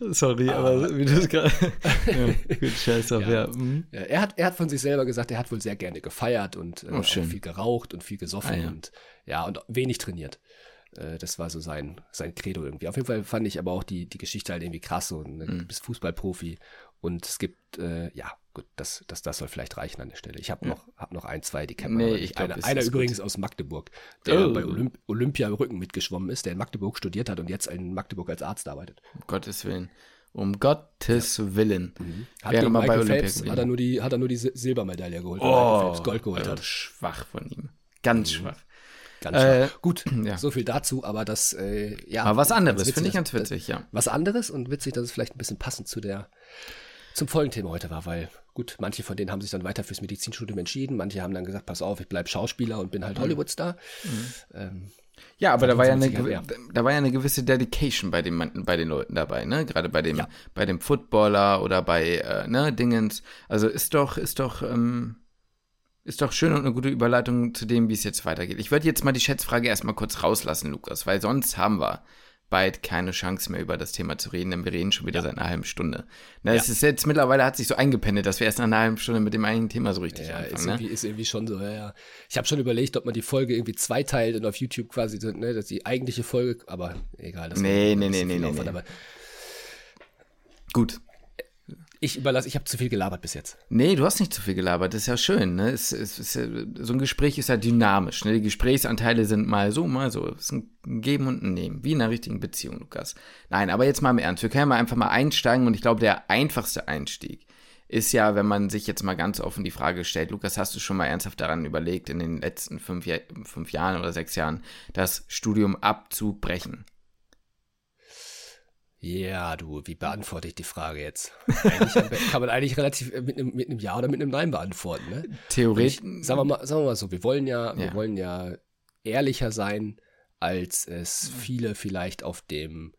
Sorry, aber, aber wie du es gerade. ja, gut, scheiß auf, ja. ja. Mhm. Er, hat, er hat von sich selber gesagt, er hat wohl sehr gerne gefeiert und äh, oh, viel geraucht und viel gesoffen ah, ja. und ja, und wenig trainiert. Äh, das war so sein, sein Credo irgendwie. Auf jeden Fall fand ich aber auch die, die Geschichte halt irgendwie krass und ne, mhm. bist Fußballprofi und es gibt, äh, ja, gut, das, das, das soll vielleicht reichen an der Stelle. Ich habe ja. noch, hab noch ein, zwei, die kennen nee, ich glaub, Einer, einer übrigens gut. aus Magdeburg, der oh. bei Olymp Olympia Rücken mitgeschwommen ist, der in Magdeburg studiert hat und jetzt in Magdeburg als Arzt arbeitet. Um Gottes Willen. Um Gottes ja. Willen. Mhm. Hat Wäre mal bei Phelps, hat er nur die, hat er nur die Silbermedaille geholt, oh, Phelps Gold geholt hat. Schwach von ihm. Ganz mhm. schwach. Ganz äh, Gut, ja. so viel dazu, aber das, äh, ja. Aber was anderes, finde ich ganz witzig, ja. Was anderes und witzig, dass es vielleicht ein bisschen passend zu der zum Folgenthema heute war, weil gut, manche von denen haben sich dann weiter fürs Medizinstudium entschieden, manche haben dann gesagt, pass auf, ich bleibe Schauspieler und bin halt mhm. Hollywoodstar. Mhm. Ähm, ja, aber da war ja, eine, da war ja eine gewisse Dedication bei den, bei den Leuten dabei, ne? Gerade bei dem, ja. bei dem Footballer oder bei, äh, ne, Dingens. Also ist doch, ist doch, ähm, ist doch schön und eine gute Überleitung zu dem, wie es jetzt weitergeht. Ich würde jetzt mal die Schätzfrage erstmal kurz rauslassen, Lukas, weil sonst haben wir bald keine Chance mehr über das Thema zu reden, denn wir reden schon wieder ja. seit einer halben Stunde. Na, ja. Es ist jetzt mittlerweile hat sich so eingependelt, dass wir erst nach einer halben Stunde mit dem eigenen Thema so richtig ja, anfangen. Ist, ne? irgendwie, ist irgendwie schon so, ja, ja. Ich habe schon überlegt, ob man die Folge irgendwie zweiteilt und auf YouTube quasi, ne, dass die eigentliche Folge, aber egal. Das nee, nee, nee, nee, nee, nee. Gut, ich überlasse, ich habe zu viel gelabert bis jetzt. Nee, du hast nicht zu viel gelabert, das ist ja schön. Ne? Es, es, es, so ein Gespräch ist ja dynamisch. Ne? Die Gesprächsanteile sind mal so, mal so. Es ist ein Geben und ein Nehmen, wie in einer richtigen Beziehung, Lukas. Nein, aber jetzt mal im Ernst. Wir können ja mal einfach mal einsteigen und ich glaube, der einfachste Einstieg ist ja, wenn man sich jetzt mal ganz offen die Frage stellt, Lukas, hast du schon mal ernsthaft daran überlegt, in den letzten fünf, fünf Jahren oder sechs Jahren das Studium abzubrechen? Ja, du, wie beantworte ich die Frage jetzt? Eigentlich kann man eigentlich relativ äh, mit einem, mit einem Ja oder mit einem Nein beantworten, ne? Theoretisch. Sagen wir mal, sagen wir mal so, wir wollen ja, ja, wir wollen ja ehrlicher sein, als es viele vielleicht auf dem,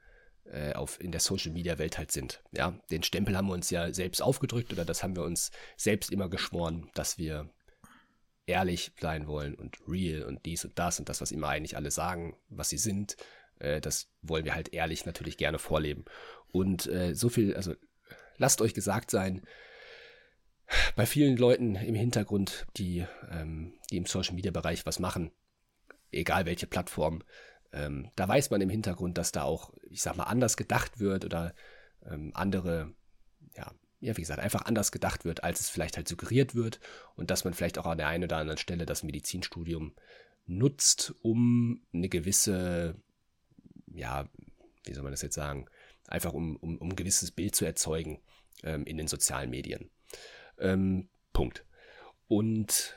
äh, auf, in der Social Media Welt halt sind. Ja, den Stempel haben wir uns ja selbst aufgedrückt oder das haben wir uns selbst immer geschworen, dass wir ehrlich sein wollen und real und dies und das und das, was immer eigentlich alle sagen, was sie sind äh, das wollen wir halt ehrlich natürlich gerne vorleben. Und äh, so viel, also lasst euch gesagt sein, bei vielen Leuten im Hintergrund, die, ähm, die im Social Media Bereich was machen, egal welche Plattform, ähm, da weiß man im Hintergrund, dass da auch, ich sag mal, anders gedacht wird oder ähm, andere, ja, ja, wie gesagt, einfach anders gedacht wird, als es vielleicht halt suggeriert wird und dass man vielleicht auch an der einen oder anderen Stelle das Medizinstudium nutzt, um eine gewisse ja, wie soll man das jetzt sagen, einfach um, um, um ein gewisses Bild zu erzeugen ähm, in den sozialen Medien. Ähm, Punkt. Und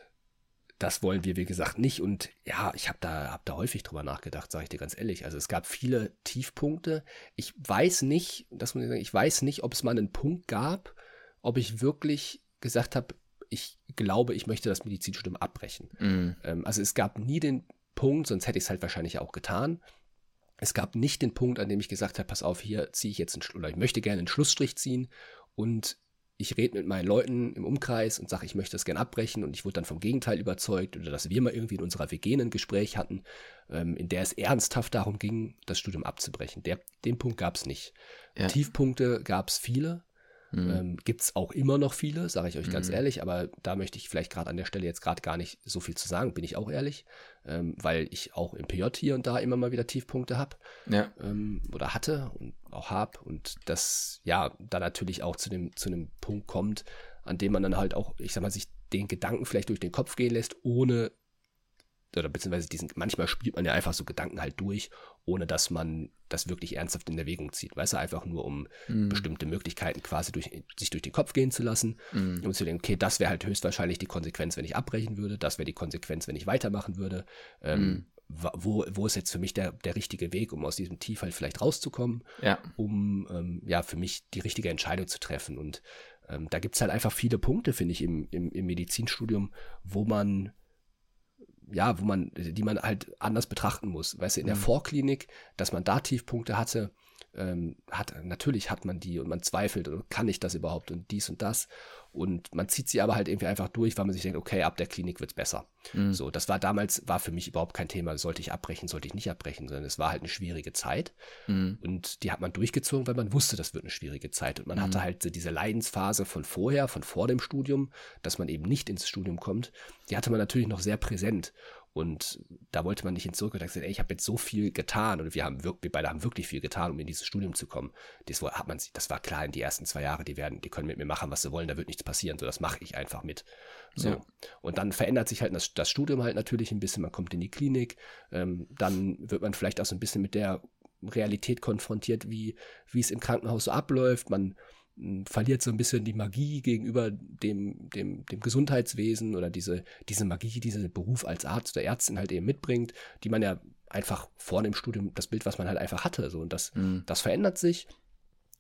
das wollen wir, wie gesagt, nicht. Und ja, ich habe da, hab da häufig drüber nachgedacht, sage ich dir ganz ehrlich. Also es gab viele Tiefpunkte. Ich weiß nicht, das muss ich weiß nicht, ob es mal einen Punkt gab, ob ich wirklich gesagt habe, ich glaube, ich möchte das Medizinstudium abbrechen. Ähm, also es gab nie den Punkt, sonst hätte ich es halt wahrscheinlich auch getan. Es gab nicht den Punkt, an dem ich gesagt habe, pass auf, hier ziehe ich jetzt einen, oder ich möchte gerne einen Schlussstrich ziehen und ich rede mit meinen Leuten im Umkreis und sage, ich möchte das gerne abbrechen und ich wurde dann vom Gegenteil überzeugt oder dass wir mal irgendwie in unserer WG ein Gespräch hatten, ähm, in der es ernsthaft darum ging, das Studium abzubrechen. Der, den Punkt gab es nicht. Ja. Tiefpunkte gab es viele, Mhm. Ähm, Gibt es auch immer noch viele, sage ich euch ganz mhm. ehrlich, aber da möchte ich vielleicht gerade an der Stelle jetzt gerade gar nicht so viel zu sagen, bin ich auch ehrlich, ähm, weil ich auch im PJ hier und da immer mal wieder Tiefpunkte habe ja. ähm, oder hatte und auch habe und das ja da natürlich auch zu dem, zu einem Punkt kommt, an dem man dann halt auch, ich sag mal, sich den Gedanken vielleicht durch den Kopf gehen lässt, ohne oder beziehungsweise diesen, manchmal spielt man ja einfach so Gedanken halt durch, ohne dass man das wirklich ernsthaft in Erwägung zieht. Weißt du, einfach nur um mm. bestimmte Möglichkeiten quasi durch, sich durch den Kopf gehen zu lassen mm. und zu denken, okay, das wäre halt höchstwahrscheinlich die Konsequenz, wenn ich abbrechen würde, das wäre die Konsequenz, wenn ich weitermachen würde. Ähm, mm. Wo, wo ist jetzt für mich der, der richtige Weg, um aus diesem Tief halt vielleicht rauszukommen, ja. um ähm, ja für mich die richtige Entscheidung zu treffen. Und ähm, da gibt es halt einfach viele Punkte, finde ich, im, im, im Medizinstudium, wo man ja, wo man, die man halt anders betrachten muss. Weißt du, in der mhm. Vorklinik, dass man da Tiefpunkte hatte, ähm, hat, natürlich hat man die und man zweifelt, kann ich das überhaupt und dies und das. Und man zieht sie aber halt irgendwie einfach durch, weil man sich denkt, okay, ab der Klinik wird es besser. Mhm. So, das war damals, war für mich überhaupt kein Thema, sollte ich abbrechen, sollte ich nicht abbrechen, sondern es war halt eine schwierige Zeit. Mhm. Und die hat man durchgezogen, weil man wusste, das wird eine schwierige Zeit. Und man mhm. hatte halt diese Leidensphase von vorher, von vor dem Studium, dass man eben nicht ins Studium kommt, die hatte man natürlich noch sehr präsent. Und da wollte man nicht hin zurück und gesagt, ey, ich habe jetzt so viel getan und wir haben wirklich, wir beide haben wirklich viel getan, um in dieses Studium zu kommen. Das hat man, das war klar in die ersten zwei Jahre, die werden, die können mit mir machen, was sie wollen, da wird nichts passieren. So, das mache ich einfach mit. So. Ja. Und dann verändert sich halt das, das, Studium halt natürlich ein bisschen, man kommt in die Klinik, ähm, dann wird man vielleicht auch so ein bisschen mit der Realität konfrontiert, wie, wie es im Krankenhaus so abläuft. Man verliert so ein bisschen die Magie gegenüber dem, dem, dem Gesundheitswesen oder diese, diese Magie, die dieser Beruf als Arzt oder Ärztin halt eben mitbringt, die man ja einfach vor dem Studium, das Bild, was man halt einfach hatte. So, und das, mhm. das verändert sich.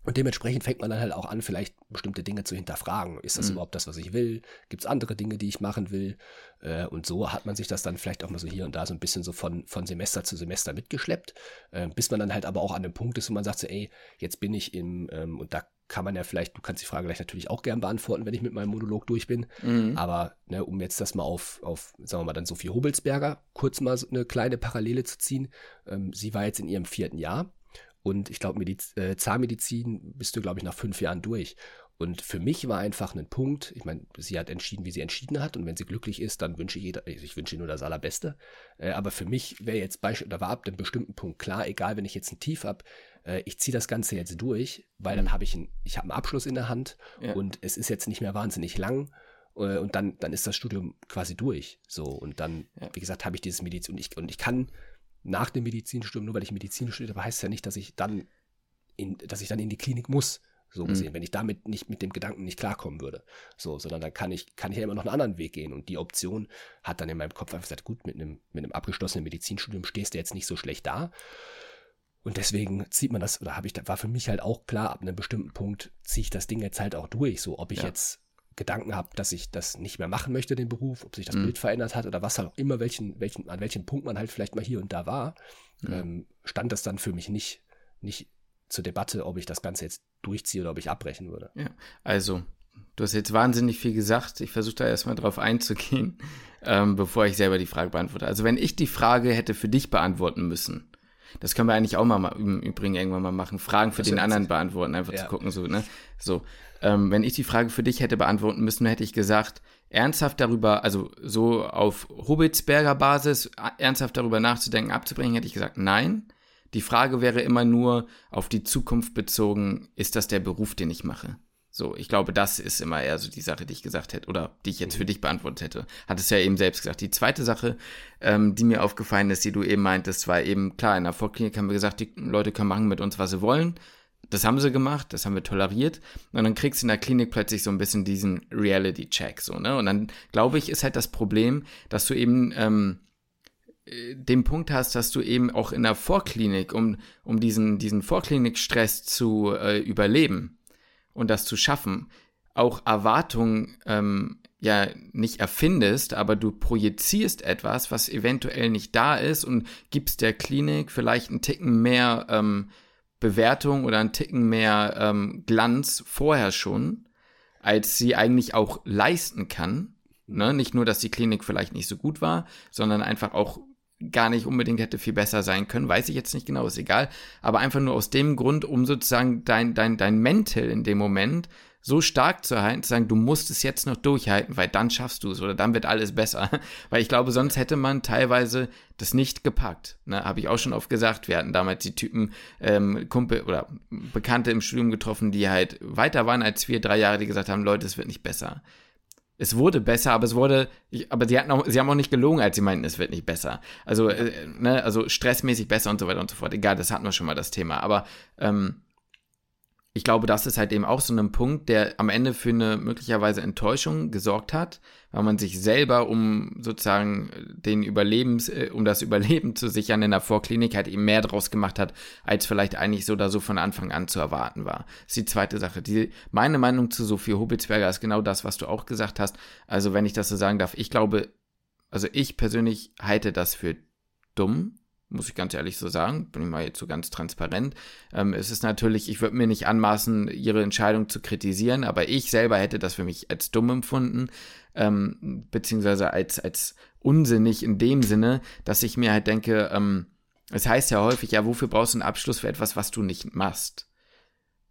Und dementsprechend fängt man dann halt auch an, vielleicht bestimmte Dinge zu hinterfragen. Ist das mhm. überhaupt das, was ich will? Gibt es andere Dinge, die ich machen will? Äh, und so hat man sich das dann vielleicht auch mal so hier und da so ein bisschen so von, von Semester zu Semester mitgeschleppt, äh, bis man dann halt aber auch an dem Punkt ist, wo man sagt so, ey, jetzt bin ich im, ähm, und da kann man ja vielleicht, du kannst die Frage gleich natürlich auch gern beantworten, wenn ich mit meinem Monolog durch bin. Mhm. Aber ne, um jetzt das mal auf, auf, sagen wir mal, dann Sophie Hobelsberger kurz mal so eine kleine Parallele zu ziehen. Ähm, sie war jetzt in ihrem vierten Jahr und ich glaube, äh, Zahnmedizin bist du, glaube ich, nach fünf Jahren durch. Und für mich war einfach ein Punkt, ich meine, sie hat entschieden, wie sie entschieden hat. Und wenn sie glücklich ist, dann wünsche ich jeder, ich wünsche ihr nur das Allerbeste. Äh, aber für mich wäre jetzt Beispiel, da war ab einem bestimmten Punkt klar, egal, wenn ich jetzt ein Tief habe, äh, ich ziehe das Ganze jetzt durch, weil dann mhm. habe ich einen, ich habe einen Abschluss in der Hand ja. und es ist jetzt nicht mehr wahnsinnig lang. Äh, und dann, dann ist das Studium quasi durch. So, und dann, ja. wie gesagt, habe ich dieses Medizin und ich, und ich kann nach dem Medizinstudium, nur weil ich Medizin studiere, heißt es ja nicht, dass ich dann in, dass ich dann in die Klinik muss, so mhm. gesehen, mhm. wenn ich damit nicht mit dem Gedanken nicht klarkommen würde. So, sondern dann kann ich, kann ich ja immer noch einen anderen Weg gehen. Und die Option hat dann in meinem Kopf einfach gesagt, gut, mit einem, mit einem abgeschlossenen Medizinstudium stehst du jetzt nicht so schlecht da. Und deswegen zieht man das, oder habe ich, war für mich halt auch klar, ab einem bestimmten Punkt ziehe ich das Ding jetzt halt auch durch. So, ob ich ja. jetzt Gedanken habe, dass ich das nicht mehr machen möchte, den Beruf, ob sich das mhm. Bild verändert hat oder was halt auch immer, welchen, welchen, an welchem Punkt man halt vielleicht mal hier und da war, mhm. ähm, stand das dann für mich nicht, nicht zur Debatte, ob ich das Ganze jetzt durchziehe oder ob ich abbrechen würde. Ja, also, du hast jetzt wahnsinnig viel gesagt. Ich versuche da erstmal drauf einzugehen, ähm, bevor ich selber die Frage beantworte. Also, wenn ich die Frage hätte für dich beantworten müssen, das können wir eigentlich auch mal im Übrigen irgendwann mal machen. Fragen für den anderen beantworten, einfach ja. zu gucken, so, ne? So. Ähm, wenn ich die Frage für dich hätte beantworten müssen, hätte ich gesagt, ernsthaft darüber, also so auf Hobbitsberger Basis, ernsthaft darüber nachzudenken, abzubringen, hätte ich gesagt, nein. Die Frage wäre immer nur auf die Zukunft bezogen, ist das der Beruf, den ich mache? So, ich glaube, das ist immer eher so die Sache, die ich gesagt hätte oder die ich jetzt für mhm. dich beantwortet hätte. Hat es ja eben selbst gesagt. Die zweite Sache, ähm, die mir aufgefallen ist, die du eben meintest, war eben klar, in der Vorklinik haben wir gesagt, die Leute können machen mit uns, was sie wollen. das haben sie gemacht, das haben wir toleriert. Und dann kriegst du in der Klinik plötzlich so ein bisschen diesen Reality-Check, so, ne? Und dann, glaube ich, ist halt das Problem, dass du eben ähm, äh, den Punkt hast, dass du eben auch in der Vorklinik, um, um diesen, diesen Vorklinikstress zu äh, überleben und das zu schaffen, auch Erwartungen ähm, ja nicht erfindest, aber du projizierst etwas, was eventuell nicht da ist und gibst der Klinik vielleicht einen Ticken mehr ähm, Bewertung oder einen Ticken mehr ähm, Glanz vorher schon, als sie eigentlich auch leisten kann. Ne? Nicht nur, dass die Klinik vielleicht nicht so gut war, sondern einfach auch gar nicht unbedingt hätte viel besser sein können, weiß ich jetzt nicht genau, ist egal, aber einfach nur aus dem Grund, um sozusagen dein, dein, dein Mental in dem Moment so stark zu halten, zu sagen, du musst es jetzt noch durchhalten, weil dann schaffst du es oder dann wird alles besser. Weil ich glaube, sonst hätte man teilweise das nicht gepackt. Ne, Habe ich auch schon oft gesagt. Wir hatten damals die Typen, ähm, Kumpel oder Bekannte im Studium getroffen, die halt weiter waren als wir, drei Jahre, die gesagt haben, Leute, es wird nicht besser es wurde besser, aber es wurde, aber sie hatten auch, sie haben auch nicht gelogen, als sie meinten, es wird nicht besser. Also, äh, ne, also stressmäßig besser und so weiter und so fort. Egal, das hatten wir schon mal das Thema. Aber ähm, ich glaube, das ist halt eben auch so ein Punkt, der am Ende für eine möglicherweise Enttäuschung gesorgt hat, weil man sich selber, um sozusagen den Überlebens, äh, um das Überleben zu sichern in der Vorklinik, halt eben mehr draus gemacht hat, als vielleicht eigentlich so oder so von Anfang an zu erwarten war. Das ist die zweite Sache. Die, meine Meinung zu Sophie Hobelsberger ist genau das, was du auch gesagt hast. Also, wenn ich das so sagen darf, ich glaube, also ich persönlich halte das für dumm, muss ich ganz ehrlich so sagen, bin ich mal jetzt so ganz transparent. Ähm, es ist natürlich, ich würde mir nicht anmaßen, ihre Entscheidung zu kritisieren, aber ich selber hätte das für mich als dumm empfunden, ähm, beziehungsweise als, als unsinnig in dem Sinne, dass ich mir halt denke, ähm, es heißt ja häufig, ja, wofür brauchst du einen Abschluss für etwas, was du nicht machst?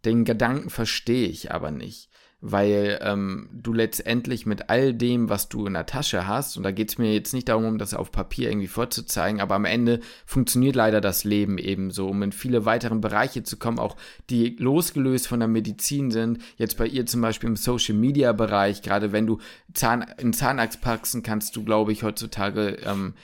Den Gedanken verstehe ich aber nicht weil ähm, du letztendlich mit all dem, was du in der Tasche hast, und da geht es mir jetzt nicht darum, um das auf Papier irgendwie vorzuzeigen, aber am Ende funktioniert leider das Leben eben so, um in viele weitere Bereiche zu kommen, auch die losgelöst von der Medizin sind. Jetzt bei ihr zum Beispiel im Social Media Bereich, gerade wenn du Zahn, in Zahnarzt packst, kannst du, glaube ich, heutzutage ähm,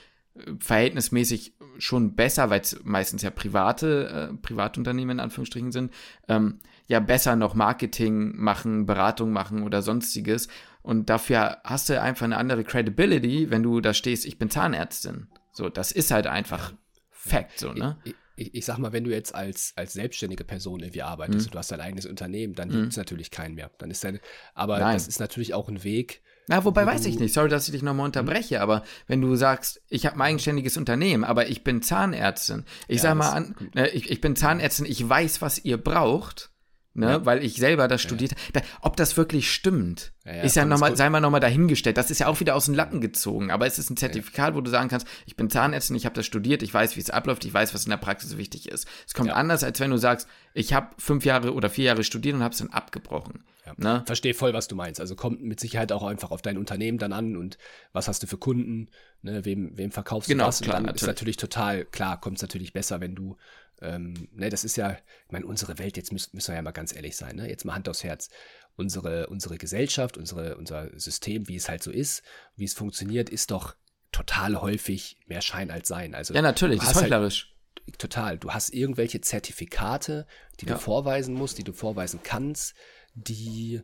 verhältnismäßig schon besser, weil es meistens ja private, äh, Privatunternehmen in Anführungsstrichen sind, ähm, ja besser noch Marketing machen, Beratung machen oder sonstiges. Und dafür hast du einfach eine andere Credibility, wenn du da stehst, ich bin Zahnärztin. So, das ist halt einfach Fact, so, ne? Ich, ich, ich, sag mal, wenn du jetzt als, als selbstständige Person irgendwie arbeitest mhm. und du hast dein eigenes Unternehmen, dann mhm. gibt es natürlich keinen mehr. Dann ist deine, aber Nein. das ist natürlich auch ein Weg. Na, wobei weiß ich nicht. Sorry, dass ich dich nochmal unterbreche, mhm. aber wenn du sagst, ich habe ein eigenständiges Unternehmen, aber ich bin Zahnärztin. Ich ja, sag mal an, ne, ich, ich bin Zahnärztin, ich weiß, was ihr braucht ne? Ja. weil ich selber das studiert habe. Ob das wirklich stimmt, ist ja nochmal, sei mal nochmal dahingestellt. Das ist ja auch wieder aus den Latten gezogen. Aber es ist ein Zertifikat, wo du sagen kannst, ich bin Zahnärztin, ich habe das studiert, ich weiß, wie es abläuft, ich weiß, was in der Praxis wichtig ist. Es kommt anders, als wenn du sagst, ich habe fünf Jahre oder vier Jahre studiert und habe es dann abgebrochen. Ja. Ne? Verstehe voll, was du meinst. Also kommt mit Sicherheit auch einfach auf dein Unternehmen dann an und was hast du für Kunden, ne? wem, wem verkaufst genau, du was. Klar, und dann natürlich. ist natürlich total, klar, kommt es natürlich besser, wenn du ähm, ne, das ist ja, ich meine, unsere Welt, jetzt müssen, müssen wir ja mal ganz ehrlich sein, ne? jetzt mal Hand aufs Herz. Unsere, unsere Gesellschaft, unsere, unser System, wie es halt so ist, wie es funktioniert, ist doch total häufig mehr Schein als Sein. Also, ja, natürlich, das ist heuchlerisch. Halt, total. Du hast irgendwelche Zertifikate, die ja. du vorweisen musst, die du vorweisen kannst, die,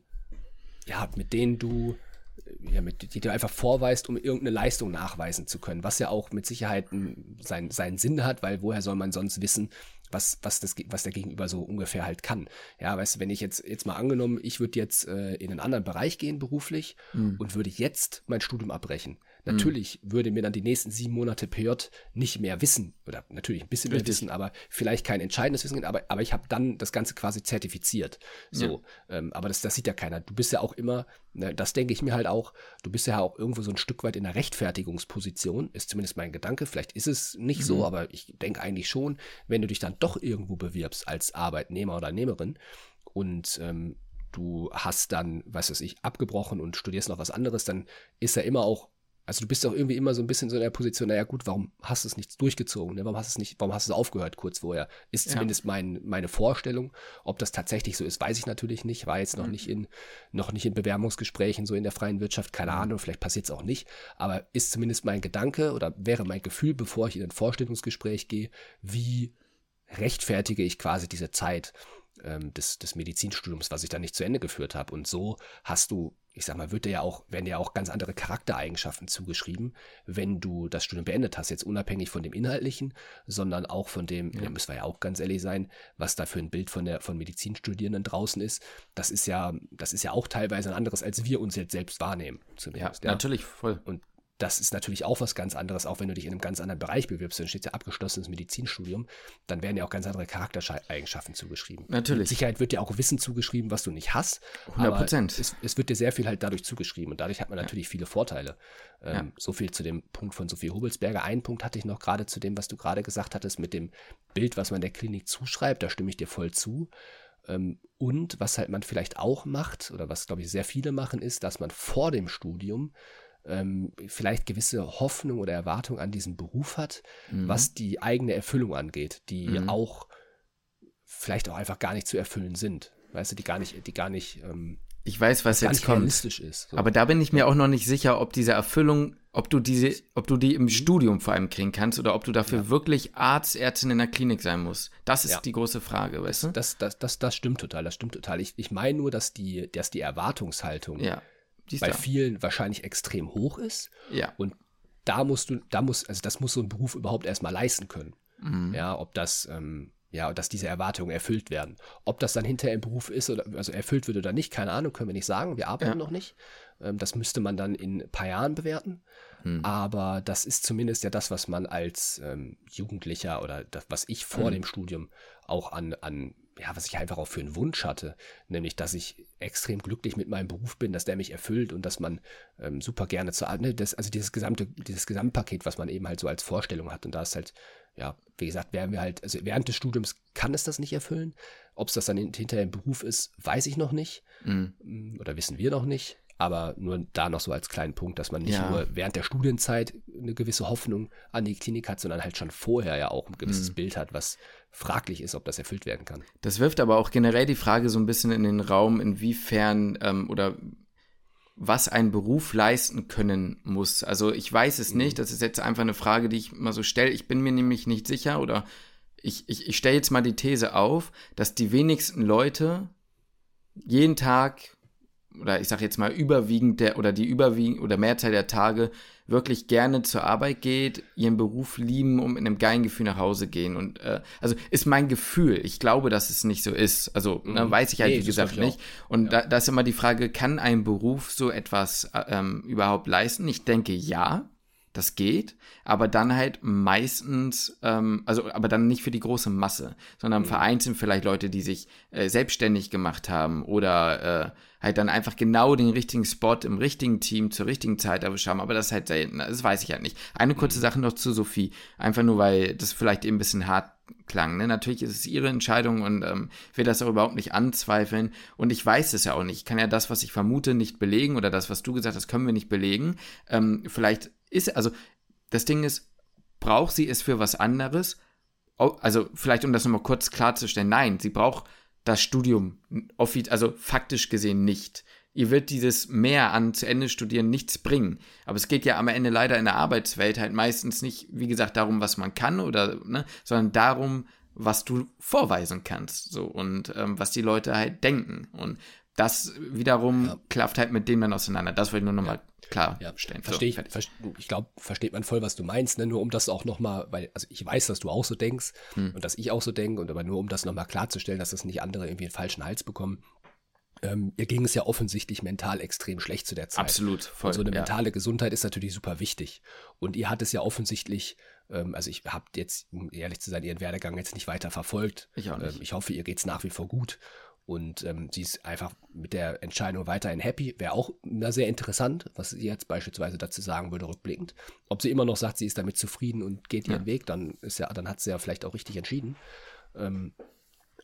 ja, mit denen du ja, mit, die du einfach vorweist, um irgendeine Leistung nachweisen zu können, was ja auch mit Sicherheit seinen, seinen Sinn hat, weil woher soll man sonst wissen, was, was, das, was der Gegenüber so ungefähr halt kann. Ja, weißt du, wenn ich jetzt, jetzt mal angenommen, ich würde jetzt äh, in einen anderen Bereich gehen beruflich mhm. und würde jetzt mein Studium abbrechen. Natürlich mhm. würde mir dann die nächsten sieben Monate PJ nicht mehr wissen, oder natürlich ein bisschen Richtig. mehr wissen, aber vielleicht kein entscheidendes Wissen, aber, aber ich habe dann das Ganze quasi zertifiziert. So, ja. ähm, aber das, das sieht ja keiner. Du bist ja auch immer, ne, das denke ich mir halt auch, du bist ja auch irgendwo so ein Stück weit in der Rechtfertigungsposition, ist zumindest mein Gedanke. Vielleicht ist es nicht mhm. so, aber ich denke eigentlich schon, wenn du dich dann doch irgendwo bewirbst als Arbeitnehmer oder Nehmerin und ähm, du hast dann, was weiß ich, abgebrochen und studierst noch was anderes, dann ist ja immer auch also du bist doch irgendwie immer so ein bisschen so in der Position, naja gut, warum hast du es nicht durchgezogen? Ne? Warum hast du es nicht, warum hast du es aufgehört kurz vorher? Ist zumindest ja. mein, meine Vorstellung. Ob das tatsächlich so ist, weiß ich natürlich nicht. War jetzt noch mhm. nicht in, noch nicht in Bewerbungsgesprächen so in der freien Wirtschaft, keine mhm. Ahnung, vielleicht passiert es auch nicht. Aber ist zumindest mein Gedanke oder wäre mein Gefühl, bevor ich in ein Vorstellungsgespräch gehe, wie rechtfertige ich quasi diese Zeit? ähm, des, des Medizinstudiums, was ich dann nicht zu Ende geführt habe. Und so hast du, ich sag mal, wird dir ja auch, werden dir ja auch ganz andere Charaktereigenschaften zugeschrieben, wenn du das Studium beendet hast. Jetzt unabhängig von dem Inhaltlichen, sondern auch von dem, ja. müssen wir ja auch ganz ehrlich sein, was da für ein Bild von der von Medizinstudierenden draußen ist. Das ist ja, das ist ja auch teilweise ein anderes, als wir uns jetzt selbst wahrnehmen. Zumindest, ja, ja. natürlich, voll. Und das ist natürlich auch was ganz anderes, auch wenn du dich in einem ganz anderen Bereich bewirbst, dann steht ja abgeschlossenes Medizinstudium, dann werden ja auch ganz andere Charaktereigenschaften zugeschrieben. Natürlich. Mit Sicherheit wird dir auch Wissen zugeschrieben, was du nicht hast. 100 Prozent. Es, es, wird dir sehr viel halt dadurch zugeschrieben und dadurch hat man natürlich ja. viele Vorteile. Ähm, ja. So viel zu dem Punkt von Sophie Hubelsberger. Einen Punkt hatte ich noch gerade zu dem, was du gerade gesagt hattest, mit dem Bild, was man der Klinik zuschreibt, da stimme ich dir voll zu. Ähm, und was halt man vielleicht auch macht, oder was glaube ich sehr viele machen, ist, dass man vor dem Studium ähm, vielleicht gewisse Hoffnung oder Erwartung an diesen Beruf hat, mhm. was die eigene Erfüllung angeht, die mhm. auch vielleicht auch einfach gar nicht zu erfüllen sind. Weißt du, die gar nicht, die gar nicht. Ähm, ich weiß, was jetzt kommt. Ist, so. Aber da bin ich mir auch noch nicht sicher, ob diese Erfüllung, ob du diese, ob du die im mhm. Studium vor allem kriegen kannst oder ob du dafür ja. wirklich Arzt, Ärztin in der Klinik sein musst. Das ist ja. die große Frage, weißt du? Das, das, das, das stimmt total, das stimmt total. Ich, ich meine nur, dass die, dass die Erwartungshaltung ja bei da. vielen wahrscheinlich extrem hoch ist. Ja. Und da musst du, da muss, also das muss so ein Beruf überhaupt erstmal leisten können. Mhm. Ja, ob das, ähm, ja, dass diese Erwartungen erfüllt werden. Ob das dann hinterher im Beruf ist oder also erfüllt wird oder nicht, keine Ahnung, können wir nicht sagen. Wir arbeiten ja. noch nicht. Ähm, das müsste man dann in ein paar Jahren bewerten. Mhm. Aber das ist zumindest ja das, was man als ähm, Jugendlicher oder das, was ich vor mhm. dem Studium auch an, an ja, was ich einfach auch für einen Wunsch hatte, nämlich, dass ich extrem glücklich mit meinem Beruf bin, dass der mich erfüllt und dass man ähm, super gerne zu, ne, das, also dieses gesamte, dieses Gesamtpaket, was man eben halt so als Vorstellung hat und da ist halt, ja, wie gesagt, werden wir halt, also während des Studiums kann es das nicht erfüllen. Ob es das dann hinterher im Beruf ist, weiß ich noch nicht mhm. oder wissen wir noch nicht. Aber nur da noch so als kleinen Punkt, dass man nicht ja. nur während der Studienzeit eine gewisse Hoffnung an die Klinik hat, sondern halt schon vorher ja auch ein gewisses mhm. Bild hat, was fraglich ist, ob das erfüllt werden kann. Das wirft aber auch generell die Frage so ein bisschen in den Raum, inwiefern ähm, oder was ein Beruf leisten können muss. Also ich weiß es mhm. nicht, das ist jetzt einfach eine Frage, die ich mal so stelle. Ich bin mir nämlich nicht sicher oder ich, ich, ich stelle jetzt mal die These auf, dass die wenigsten Leute jeden Tag oder ich sage jetzt mal überwiegend der oder die überwiegend oder Mehrzahl der Tage wirklich gerne zur Arbeit geht, ihren Beruf lieben und mit einem geilen Gefühl nach Hause gehen. Und äh, also ist mein Gefühl. Ich glaube, dass es nicht so ist. Also ne, mhm. ne, weiß ich halt, nee, wie gesagt, nicht. Und ja. da, da ist immer die Frage, kann ein Beruf so etwas äh, ähm, überhaupt leisten? Ich denke ja das geht, aber dann halt meistens, ähm, also aber dann nicht für die große Masse, sondern mhm. vereinzelt vielleicht Leute, die sich äh, selbstständig gemacht haben oder äh, halt dann einfach genau den richtigen Spot im richtigen Team zur richtigen Zeit erwischt haben, aber das ist halt selten, das weiß ich halt nicht. Eine kurze mhm. Sache noch zu Sophie, einfach nur, weil das vielleicht eben ein bisschen hart klang. Ne? Natürlich ist es ihre Entscheidung und ähm, will das auch überhaupt nicht anzweifeln. Und ich weiß es ja auch nicht. Ich kann ja das, was ich vermute, nicht belegen oder das, was du gesagt hast, können wir nicht belegen. Ähm, vielleicht ist, also das Ding ist, braucht sie es für was anderes? Also vielleicht, um das nochmal kurz klarzustellen, nein, sie braucht das Studium, also faktisch gesehen nicht. Ihr wird dieses mehr an zu Ende studieren nichts bringen. Aber es geht ja am Ende leider in der Arbeitswelt halt meistens nicht, wie gesagt, darum, was man kann oder, ne, sondern darum, was du vorweisen kannst, so und ähm, was die Leute halt denken. Und das wiederum ja. klafft halt mit dem dann auseinander. Das wollte ich nur nochmal ja. Klarstellen. Ja. Verstehe so, ich. Ver ich glaube, versteht man voll, was du meinst. Ne? Nur um das auch nochmal, weil, also ich weiß, dass du auch so denkst hm. und dass ich auch so denke, und aber nur um das nochmal klarzustellen, dass das nicht andere irgendwie einen falschen Hals bekommen. Ähm, ihr ging es ja offensichtlich mental extrem schlecht zu der Zeit. Absolut, voll. Und so eine mentale Gesundheit ist natürlich super wichtig. Und ihr hat es ja offensichtlich ähm, also ich habe jetzt, um ehrlich zu sein, ihren Werdegang jetzt nicht weiter verfolgt. Ich auch nicht. Ähm, ich hoffe, ihr geht es nach wie vor gut. Und ähm, sie ist einfach mit der Entscheidung weiterhin happy. Wäre auch na, sehr interessant, was sie jetzt beispielsweise dazu sagen würde, rückblickend. Ob sie immer noch sagt, sie ist damit zufrieden und geht ihren ja. Weg, dann ist ja, dann hat sie ja vielleicht auch richtig entschieden. Ähm,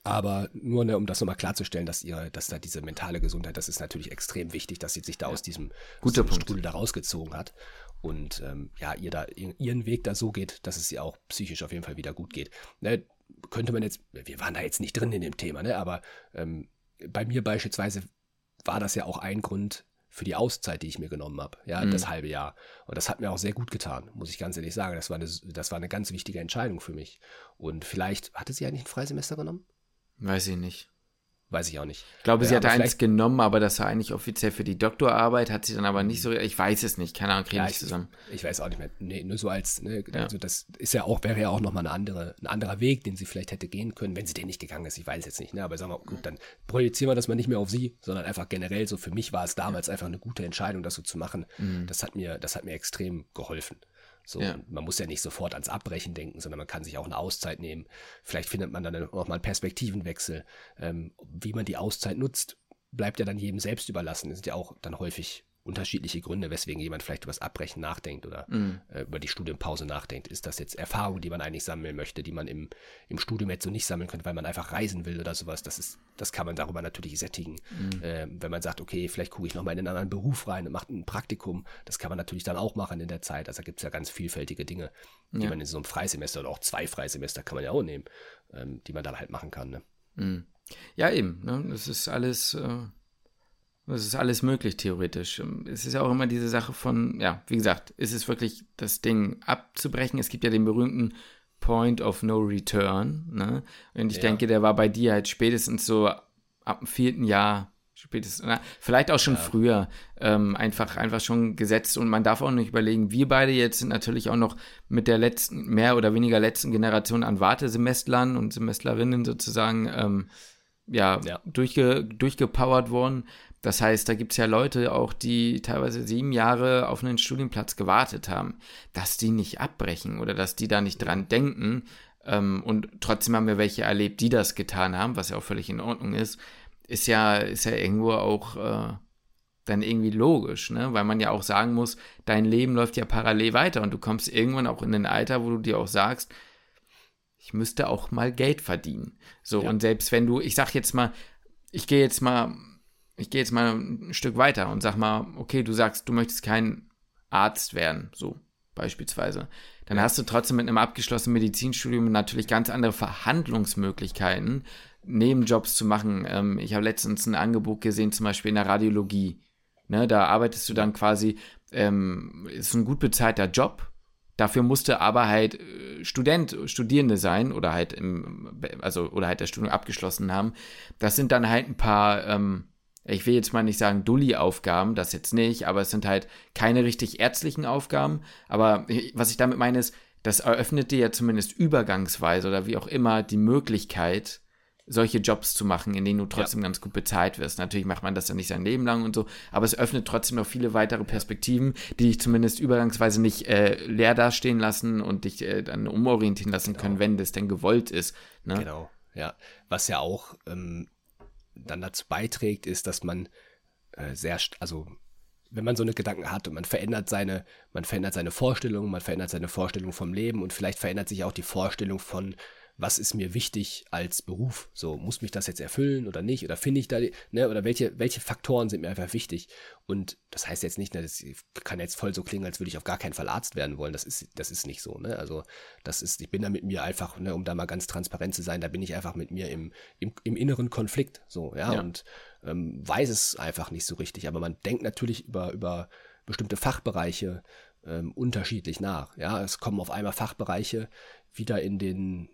aber nur ne, um das nochmal klarzustellen, dass ihr, dass da diese mentale Gesundheit, das ist natürlich extrem wichtig, dass sie sich da ja. aus diesem, Guter aus Strudel da rausgezogen hat. Und ähm, ja, ihr da ihren Weg da so geht, dass es ihr auch psychisch auf jeden Fall wieder gut geht. Ne, könnte man jetzt, wir waren da jetzt nicht drin in dem Thema, ne? aber ähm, bei mir beispielsweise war das ja auch ein Grund für die Auszeit, die ich mir genommen habe, ja, mhm. das halbe Jahr. Und das hat mir auch sehr gut getan, muss ich ganz ehrlich sagen. Das war eine, das war eine ganz wichtige Entscheidung für mich. Und vielleicht, hatte sie eigentlich ein Freisemester genommen? Weiß ich nicht. Weiß ich auch nicht. Ich glaube, sie äh, hatte eins genommen, aber das war eigentlich offiziell für die Doktorarbeit, hat sie dann aber nicht so, ich weiß es nicht, keine Ahnung, kriege ja, nicht zusammen. Ich weiß auch nicht mehr. Nee, nur so als, ne, ja. also das ist ja auch, wäre ja auch nochmal eine andere, ein anderer Weg, den sie vielleicht hätte gehen können, wenn sie den nicht gegangen ist, ich weiß es jetzt nicht, ne, aber sagen wir, gut, dann projizieren wir das mal nicht mehr auf sie, sondern einfach generell so, für mich war es damals einfach eine gute Entscheidung, das so zu machen. Mhm. Das hat mir, das hat mir extrem geholfen. So, ja. man muss ja nicht sofort ans Abbrechen denken, sondern man kann sich auch eine Auszeit nehmen. Vielleicht findet man dann auch mal einen Perspektivenwechsel. Ähm, wie man die Auszeit nutzt, bleibt ja dann jedem selbst überlassen. Das sind ja auch dann häufig unterschiedliche Gründe, weswegen jemand vielleicht über das Abbrechen nachdenkt oder mhm. äh, über die Studienpause nachdenkt. Ist das jetzt Erfahrung, die man eigentlich sammeln möchte, die man im, im Studium jetzt so nicht sammeln könnte, weil man einfach reisen will oder sowas? Das ist, das kann man darüber natürlich sättigen. Mhm. Äh, wenn man sagt, okay, vielleicht gucke ich nochmal in einen anderen Beruf rein und mache ein Praktikum, das kann man natürlich dann auch machen in der Zeit. Also da gibt es ja ganz vielfältige Dinge, die ja. man in so einem Freisemester oder auch zwei Freisemester kann man ja auch nehmen, ähm, die man dann halt machen kann. Ne? Mhm. Ja, eben. Ne? Das ist alles. Äh es ist alles möglich, theoretisch. Es ist ja auch immer diese Sache von, ja, wie gesagt, ist es wirklich das Ding abzubrechen? Es gibt ja den berühmten Point of No Return. Ne? Und ich ja. denke, der war bei dir halt spätestens so ab dem vierten Jahr, spätestens, na, vielleicht auch schon ja. früher, ähm, einfach, einfach schon gesetzt. Und man darf auch nicht überlegen, wir beide jetzt sind natürlich auch noch mit der letzten, mehr oder weniger letzten Generation an Wartesemestlern und Semeslerinnen sozusagen ähm, ja, ja. Durchge, durchgepowert worden. Das heißt, da gibt es ja Leute auch, die teilweise sieben Jahre auf einen Studienplatz gewartet haben, dass die nicht abbrechen oder dass die da nicht dran denken. Ähm, und trotzdem haben wir welche erlebt, die das getan haben, was ja auch völlig in Ordnung ist, ist ja, ist ja irgendwo auch äh, dann irgendwie logisch, ne? Weil man ja auch sagen muss, dein Leben läuft ja parallel weiter und du kommst irgendwann auch in ein Alter, wo du dir auch sagst, ich müsste auch mal Geld verdienen. So, ja. und selbst wenn du, ich sag jetzt mal, ich gehe jetzt mal ich gehe jetzt mal ein Stück weiter und sag mal, okay, du sagst, du möchtest kein Arzt werden, so beispielsweise. Dann hast du trotzdem mit einem abgeschlossenen Medizinstudium natürlich ganz andere Verhandlungsmöglichkeiten, Nebenjobs zu machen. Ähm, ich habe letztens ein Angebot gesehen, zum Beispiel in der Radiologie. Ne, da arbeitest du dann quasi, ähm, ist ein gut bezahlter Job. Dafür musste aber halt äh, Student, Studierende sein oder halt im, also oder halt das Studium abgeschlossen haben. Das sind dann halt ein paar ähm, ich will jetzt mal nicht sagen Dulli-Aufgaben, das jetzt nicht, aber es sind halt keine richtig ärztlichen Aufgaben. Aber was ich damit meine ist, das eröffnet dir ja zumindest übergangsweise oder wie auch immer die Möglichkeit, solche Jobs zu machen, in denen du trotzdem ja. ganz gut bezahlt wirst. Natürlich macht man das ja nicht sein Leben lang und so, aber es öffnet trotzdem noch viele weitere Perspektiven, die dich zumindest übergangsweise nicht äh, leer dastehen lassen und dich äh, dann umorientieren lassen genau. können, wenn das denn gewollt ist. Ne? Genau, ja. Was ja auch ähm, dann dazu beiträgt, ist, dass man äh, sehr, also wenn man so eine Gedanken hat und man verändert seine, man verändert seine Vorstellung, man verändert seine Vorstellung vom Leben und vielleicht verändert sich auch die Vorstellung von was ist mir wichtig als Beruf? So, muss mich das jetzt erfüllen oder nicht? Oder finde ich da, ne, oder welche, welche Faktoren sind mir einfach wichtig? Und das heißt jetzt nicht, ne, das kann jetzt voll so klingen, als würde ich auf gar keinen Fall Arzt werden wollen. Das ist, das ist nicht so, ne? Also, das ist, ich bin da mit mir einfach, ne, um da mal ganz transparent zu sein, da bin ich einfach mit mir im, im, im inneren Konflikt, so, ja, ja. und ähm, weiß es einfach nicht so richtig. Aber man denkt natürlich über, über bestimmte Fachbereiche ähm, unterschiedlich nach. Ja, es kommen auf einmal Fachbereiche wieder in den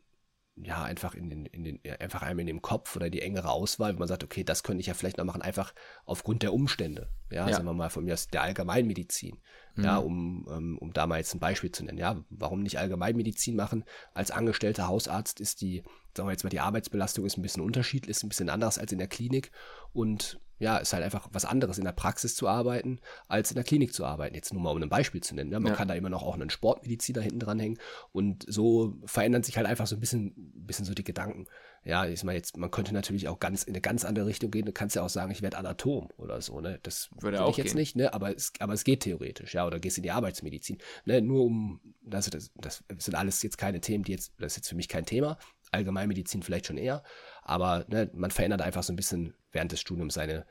ja, einfach in den, in den, einfach einem in dem Kopf oder die engere Auswahl, wenn man sagt, okay, das könnte ich ja vielleicht noch machen, einfach aufgrund der Umstände. Ja, ja. sagen wir mal von mir aus der Allgemeinmedizin. Mhm. Ja, um, um, um da mal jetzt ein Beispiel zu nennen. Ja, warum nicht Allgemeinmedizin machen? Als angestellter Hausarzt ist die, sagen wir jetzt mal, die Arbeitsbelastung ist ein bisschen unterschiedlich, ist ein bisschen anders als in der Klinik und ja, ist halt einfach was anderes, in der Praxis zu arbeiten, als in der Klinik zu arbeiten. Jetzt nur mal, um ein Beispiel zu nennen. Ja, man ja. kann da immer noch auch einen Sportmediziner hinten dranhängen und so verändern sich halt einfach so ein bisschen, bisschen so die Gedanken. Ja, ich meine jetzt, man könnte natürlich auch ganz in eine ganz andere Richtung gehen. Du kannst ja auch sagen, ich werde Anatom oder so, ne? Das würde auch ich jetzt gehen. nicht, ne? Aber es, aber es geht theoretisch, ja, oder gehst in die Arbeitsmedizin. Ne? Nur um, das, das, das sind alles jetzt keine Themen, die jetzt, das ist jetzt für mich kein Thema. Allgemeinmedizin vielleicht schon eher. Aber ne, man verändert einfach so ein bisschen während des Studiums seine,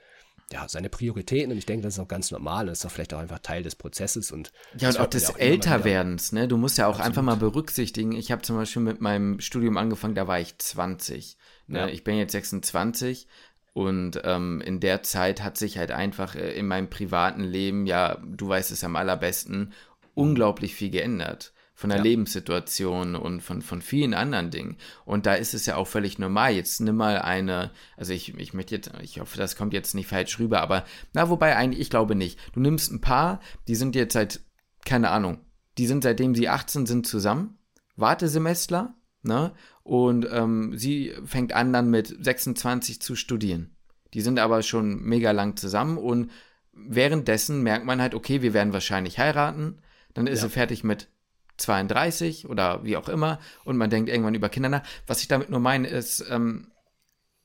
ja, seine Prioritäten und ich denke, das ist auch ganz normal. Das ist auch vielleicht auch einfach Teil des Prozesses und ja und auch des auch Älterwerdens. Ne, du musst ja auch Absolut. einfach mal berücksichtigen. Ich habe zum Beispiel mit meinem Studium angefangen, da war ich 20. Ne? Ja. Ich bin jetzt 26 und ähm, in der Zeit hat sich halt einfach äh, in meinem privaten Leben, ja, du weißt es am allerbesten, unglaublich viel geändert von der Ja. Lebenssituation und von, von vielen anderen Dingen. Und da ist es ja auch völlig normal. Jetzt nimm mal eine, also ich, ich möchte jetzt, ich hoffe, das kommt jetzt nicht falsch rüber, aber na, wobei eigentlich, ich glaube nicht. Du nimmst ein Paar, die sind jetzt seit, keine Ahnung, die sind seitdem sie 18 sind zusammen, Wartesemestler, ne? Und ähm, sie fängt an, dann mit 26 zu studieren. Die sind aber schon mega lang zusammen und währenddessen merkt man halt, okay, wir werden wahrscheinlich heiraten. Dann ist Ja. sie fertig mit 32 oder wie auch immer und man denkt irgendwann über Kinder nach. Was ich damit nur meine, ist, ähm,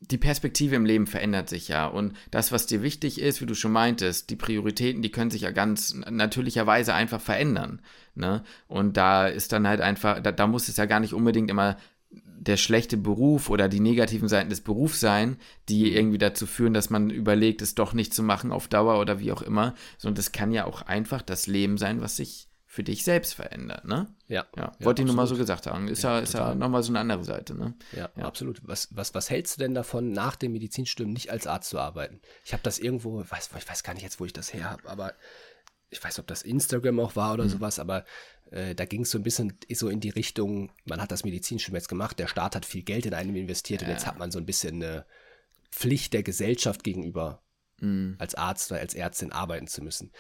die Perspektive im Leben verändert sich ja und das, was dir wichtig ist, wie du schon meintest, die Prioritäten, die können sich ja ganz natürlicherweise einfach verändern. Ne? Und da ist dann halt einfach, da, da muss es ja gar nicht unbedingt immer der schlechte Beruf oder die negativen Seiten des Berufs sein, die irgendwie dazu führen, dass man überlegt, es doch nicht zu machen auf Dauer oder wie auch immer, sondern das kann ja auch einfach das Leben sein, was sich für dich selbst verändert, ne? Ja. Ja, wollte ich nur mal so gesagt haben. Ist Ja, ja, ist ja nochmal so eine andere Seite, ne? Ja, Ja. absolut. Was, was, was hältst du denn davon, nach dem Medizinstudium nicht als Arzt zu arbeiten? Ich habe das irgendwo, weiß, ich weiß gar nicht jetzt, wo ich das her habe, aber ich weiß, ob das Instagram auch war oder sowas, aber äh, da ging es so ein bisschen so in die Richtung, man hat das Medizinstudium jetzt gemacht, der Staat hat viel Geld in einem investiert und jetzt hat man so ein bisschen eine Pflicht der Gesellschaft gegenüber, Mhm. als Arzt oder als Ärztin arbeiten zu müssen.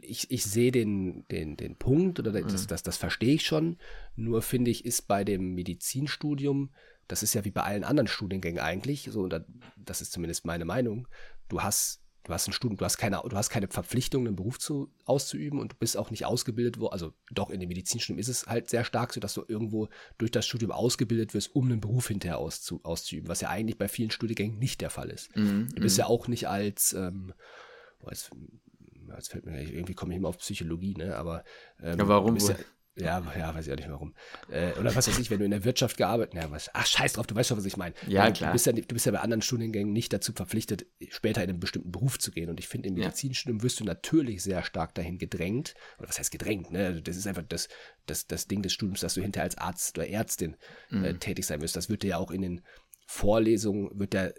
Ich, ich sehe den, den, den Punkt oder das, das, das verstehe ich schon. Nur finde ich, ist bei dem Medizinstudium, das ist ja wie bei allen anderen Studiengängen eigentlich, so, das ist zumindest meine Meinung, du hast, du hast ein Studium, du hast keine, du hast keine Verpflichtung, einen Beruf zu, auszuüben und du bist auch nicht ausgebildet worden, also doch in dem Medizinstudium ist es halt sehr stark so, dass du irgendwo durch das Studium ausgebildet wirst, um einen Beruf hinterher auszu, auszuüben, was ja eigentlich bei vielen Studiengängen nicht der Fall ist. Mhm. Du bist ja auch nicht als, ähm, boah, jetzt, fällt mir irgendwie komme ich immer auf Psychologie, ne? Aber ähm, Ja, warum bist ja, ja, weiß ich auch nicht warum. Äh, oder was weiß ich, wenn du in der Wirtschaft gearbeitet ja, was, ach, scheiß drauf, du weißt schon, was ich meine. Ja, du, klar. Du bist ja, du bist ja bei anderen Studiengängen nicht dazu verpflichtet, später in einen bestimmten Beruf zu gehen. Und ich finde, im Ja. Medizinstudium wirst du natürlich sehr stark dahin gedrängt. Oder was heißt gedrängt, ne? Das ist einfach das, das, das Ding des Studiums, dass du hinterher als Arzt oder Ärztin Mhm. äh, tätig sein wirst. Das wird dir ja auch in den Vorlesungen, wird der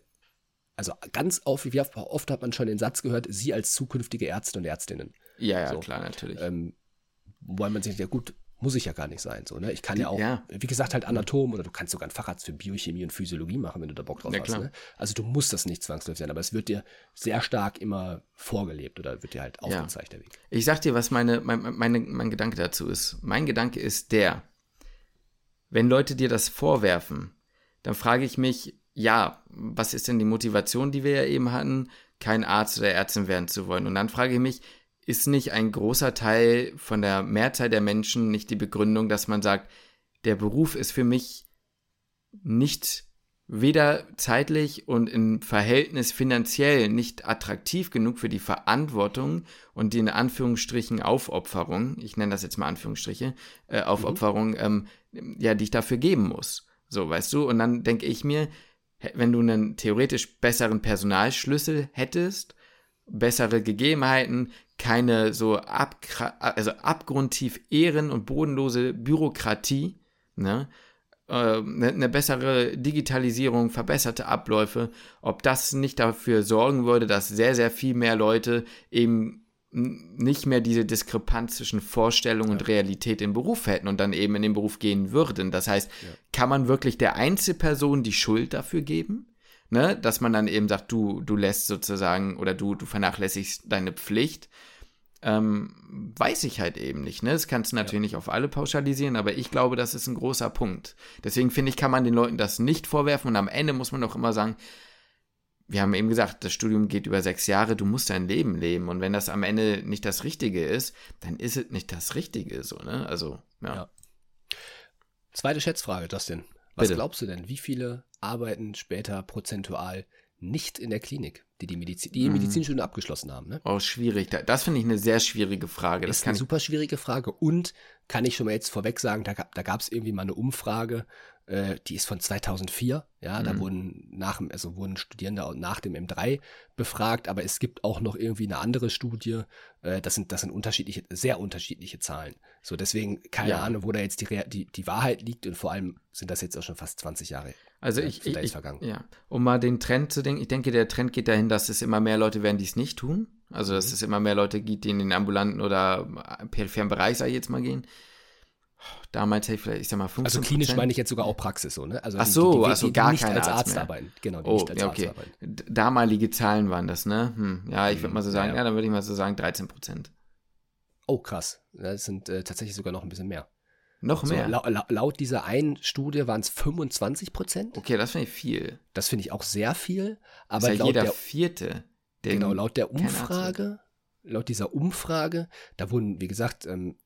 also ganz oft, wie oft, hat man schon den Satz gehört, Sie als zukünftige Ärzte und Ärztinnen. Ja, ja, So. klar, natürlich. Ähm, weil man sich, ja gut, muss ich ja gar nicht sein. So, ne? Ich kann ja auch, Ja. wie gesagt, halt Anatom oder du kannst sogar einen Facharzt für Biochemie und Physiologie machen, wenn du da Bock drauf Ja, hast. Ne? Also du musst das nicht zwangsläufig sein, aber es wird dir sehr stark immer vorgelebt oder wird dir halt Ja. aufgezeigt, der Weg. Ich sag dir, was meine, mein, meine, mein Gedanke dazu ist. Mein Gedanke ist der, wenn Leute dir das vorwerfen, dann frage ich mich, ja, was ist denn die Motivation, die wir ja eben hatten, kein Arzt oder Ärztin werden zu wollen? Und dann frage ich mich, ist nicht ein großer Teil von der Mehrzahl der Menschen nicht die Begründung, dass man sagt, der Beruf ist für mich nicht weder zeitlich und im Verhältnis finanziell nicht attraktiv genug für die Verantwortung und die in Anführungsstrichen Aufopferung, ich nenne das jetzt mal Anführungsstriche, äh, Aufopferung, ähm, ja, die ich dafür geben muss. So, weißt du? Und dann denke ich mir, wenn du einen theoretisch besseren Personalschlüssel hättest, bessere Gegebenheiten, keine so abgra- also abgrundtief ehren- und bodenlose Bürokratie, ne? eine, eine bessere Digitalisierung, verbesserte Abläufe, ob das nicht dafür sorgen würde, dass sehr, sehr viel mehr Leute eben nicht mehr diese Diskrepanz zwischen Vorstellung und Realität im Beruf hätten und dann eben in den Beruf gehen würden. Das heißt, kann man wirklich der Einzelperson die Schuld dafür geben? Ne? Dass man dann eben sagt, du, du lässt sozusagen oder du, du vernachlässigst deine Pflicht. Ähm, weiß ich halt eben nicht. Ne? Das kannst du natürlich nicht auf alle pauschalisieren, aber ich glaube, das ist ein großer Punkt. Deswegen finde ich, kann man den Leuten das nicht vorwerfen und am Ende muss man auch immer sagen, wir haben eben gesagt, das Studium geht über sechs Jahre, du musst dein Leben leben und wenn das am Ende nicht das Richtige ist, dann ist es nicht das Richtige so, ne? Also, ja. Ja. Zweite Schätzfrage, Justin. Was Bitte. glaubst du denn, wie viele arbeiten später prozentual nicht in der Klinik, die die, Medizin, die Mhm. Medizinstudium abgeschlossen haben? Ne? Oh, schwierig. Da- Das finde ich eine sehr schwierige Frage. Das ist eine super schwierige Frage und kann ich schon mal jetzt vorweg sagen, da, gab- da gab es irgendwie mal eine Umfrage, äh, die ist von 2004, ja, Mhm. da wurden nach dem, also wurden Studierende nach dem M3 befragt, aber es gibt auch noch irgendwie eine andere Studie, äh, das sind, das sind unterschiedliche, sehr unterschiedliche Zahlen. So, deswegen keine Ja. Ahnung, wo da jetzt die, die, die Wahrheit liegt und vor allem sind das jetzt auch schon fast 20 Jahre. Also äh, ich, ich vergangen. ja, um mal den Trend zu denken, ich denke, der Trend geht dahin, dass es immer mehr Leute werden, die es nicht tun. Also, dass Mhm. es immer mehr Leute gibt, die in den ambulanten oder peripheren Bereich, sag ich jetzt mal, gehen. Damals hätte ich vielleicht, ich sag mal, 15 Also klinisch meine ich jetzt sogar auch Praxis so, ne? Also Ach so, die, die, die, also die gar nicht kein als Arzt Arzt, arbeiten. Genau, die Oh, nicht als ja, Arzt okay. arbeiten. D- Damalige Zahlen waren das, ne? Hm, ja, ich würde mal so sagen, ja, ja, ja. dann würde ich mal so sagen 13 Prozent. Oh, krass. Das sind äh, tatsächlich sogar noch ein bisschen mehr. Noch So, mehr? lau lau laut dieser einen Studie waren es 25 Prozent. okay, das finde ich viel. Das finde ich auch sehr viel. Aber Aber ist ja jeder der, Vierte. Der genau, laut der Umfrage, laut dieser Umfrage, da wurden, wie gesagt, ähm,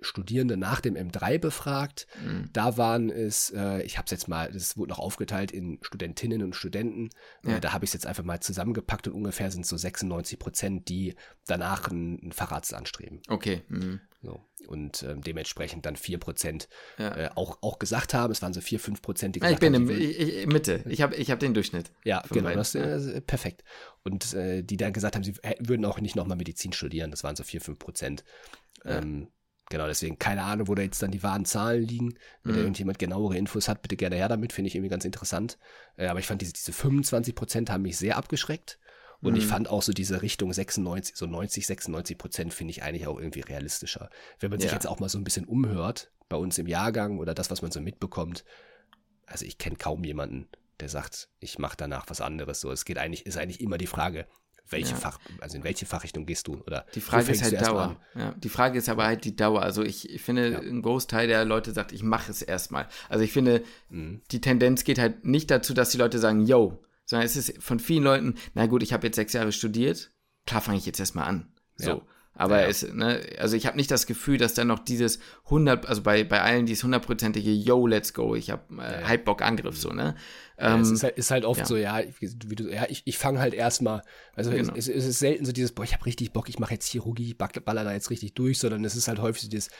Studierende nach dem M3 befragt. Mhm. Da waren es, äh, ich habe es jetzt mal, das wurde noch aufgeteilt in Studentinnen und Studenten. Ja. Äh, da habe ich es jetzt einfach mal zusammengepackt und ungefähr sind so 96 Prozent, die danach einen, Facharzt anstreben. Okay. Mhm. So. Und ähm, dementsprechend dann 4 Prozent Ja. äh, auch, auch gesagt haben, es waren so 4, 5 Prozent, die Ja, ich gesagt bin haben, im, ich, ich, Mitte. Ich habe ich hab den Durchschnitt. ja, genau, das äh, perfekt. Und äh, die dann gesagt haben, sie würden auch nicht nochmal Medizin studieren, das waren so 4, 5 Prozent. Ähm, genau, deswegen keine Ahnung, wo da jetzt dann die wahren Zahlen liegen. Wenn da Mhm. irgendjemand genauere Infos hat, bitte gerne her damit, finde ich irgendwie ganz interessant. Äh, aber ich fand diese, diese 25 Prozent haben mich sehr abgeschreckt. Und ich Mhm. fand auch so diese Richtung 96, so 90, 96 Prozent finde ich eigentlich auch irgendwie realistischer. Wenn man sich Ja. jetzt auch mal so ein bisschen umhört, bei uns im Jahrgang oder das, was man so mitbekommt, also ich kenne kaum jemanden, der sagt, ich mache danach was anderes. So, es geht eigentlich, ist eigentlich immer die Frage, welche Ja. Fach, also in welche Fachrichtung gehst du? Oder Die Frage ist halt Dauer. Ja, die Frage ist aber halt die Dauer. Also ich, ich finde, Ja. ein Großteil der Leute sagt, ich mache es erstmal. Also ich finde, Mhm. die Tendenz geht halt nicht dazu, dass die Leute sagen, yo, sondern es ist von vielen Leuten, na gut, ich habe jetzt sechs Jahre studiert, klar fange ich jetzt erstmal an. So. Ja. Aber Ja. es, ne, also ich habe nicht das Gefühl, dass dann noch dieses 100, also bei, bei allen dieses hundertprozentige Yo, let's go, ich habe äh, Ja, ja. halt Bock Angriff so, ne? Ja, Ähm, es ist halt, ist halt oft ja. so, ja, wie du, ja ich, ich fange halt erstmal, also Genau. es, es ist selten so dieses, boah, ich habe richtig Bock, ich mache jetzt Chirurgie, back- baller da jetzt richtig durch, sondern es ist halt häufig so dieses,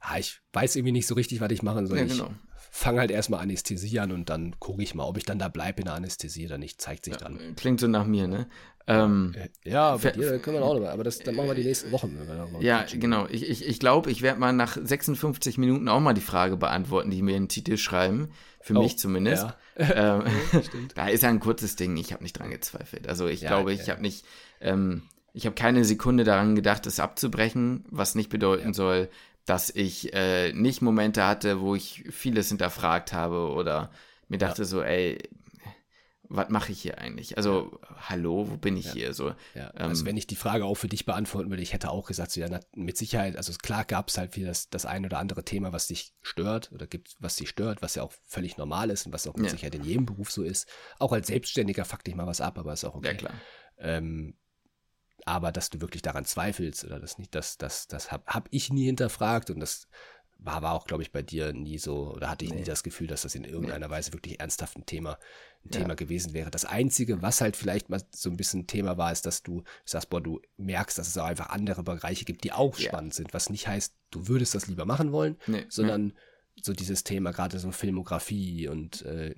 ah, ich weiß irgendwie nicht so richtig, was ich machen soll. Ja, ich genau. Fange halt erstmal Anästhesie an und dann gucke ich mal, ob ich dann da bleibe in der Anästhesie oder nicht, zeigt sich dann. klingt so nach mir, ne? Ähm, Äh, Ja, bei dir können wir auch nochmal, aber das, dann machen wir die nächsten Wochen. Ja, genau. Ich, ich, ich glaube, ich werde mal nach 56 Minuten auch mal die Frage beantworten, die mir in den Titel schreiben. Für Oh, mich zumindest. ja. Ähm, da ist ja ein kurzes Ding. Ich habe nicht dran gezweifelt. Also ich Ja, glaube, ja, ich ja. habe nicht, ähm, ich habe keine Sekunde daran gedacht, es abzubrechen, was nicht bedeuten soll, dass ich äh, nicht Momente hatte, wo ich vieles hinterfragt habe oder mir dachte so, ey, was mache ich hier eigentlich? Also, hallo, wo bin ich hier? So, Ja, ähm, also wenn ich die Frage auch für dich beantworten würde, ich hätte auch gesagt, so, ja, na, mit Sicherheit, also klar gab es halt wieder das, das ein oder andere Thema, was dich stört oder gibt, was dich stört, was ja auch völlig normal ist und was auch mit Ja. Sicherheit in jedem Beruf so ist. Auch als Selbstständiger fuck dich mal was ab, aber ist auch okay. ja klar. Ähm, aber dass du wirklich daran zweifelst oder das nicht, das, das, das habe hab ich nie hinterfragt und das war, war auch, glaube ich, bei dir nie so, oder hatte ich nie Nee. das Gefühl, dass das in irgendeiner Weise wirklich ernsthaft ein Thema, ein Ja. Thema gewesen wäre. Das Einzige, was halt vielleicht mal so ein bisschen Thema war, ist, dass du sagst, boah, du merkst, dass es auch einfach andere Bereiche gibt, die auch Ja. spannend sind, was nicht heißt, du würdest das lieber machen wollen, Nee, sondern so dieses Thema, gerade so Filmografie und äh,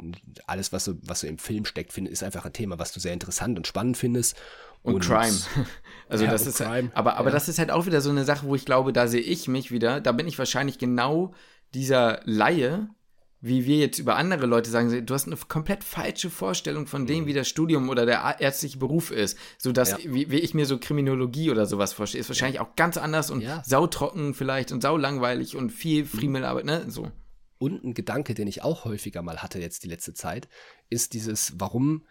alles, was so, was so im Film steckt, finde, ist einfach ein Thema, was du sehr interessant und spannend findest. Und, Crime. Also Ja, das und ist Crime, aber aber ja. das ist halt auch wieder so eine Sache, wo ich glaube, da sehe ich mich wieder, da bin ich wahrscheinlich genau dieser Laie, wie wir jetzt über andere Leute sagen, du hast eine komplett falsche Vorstellung von dem, wie das Studium oder der ärztliche Beruf ist, so dass Mhm. Ja. wie, wie ich mir so Kriminologie oder sowas vorstelle, ist wahrscheinlich auch ganz anders und Ja. sautrocken vielleicht und saulangweilig und viel Friemelarbeit, ne, so. Und ein Gedanke, den ich auch häufiger mal hatte jetzt die letzte Zeit, ist dieses, warum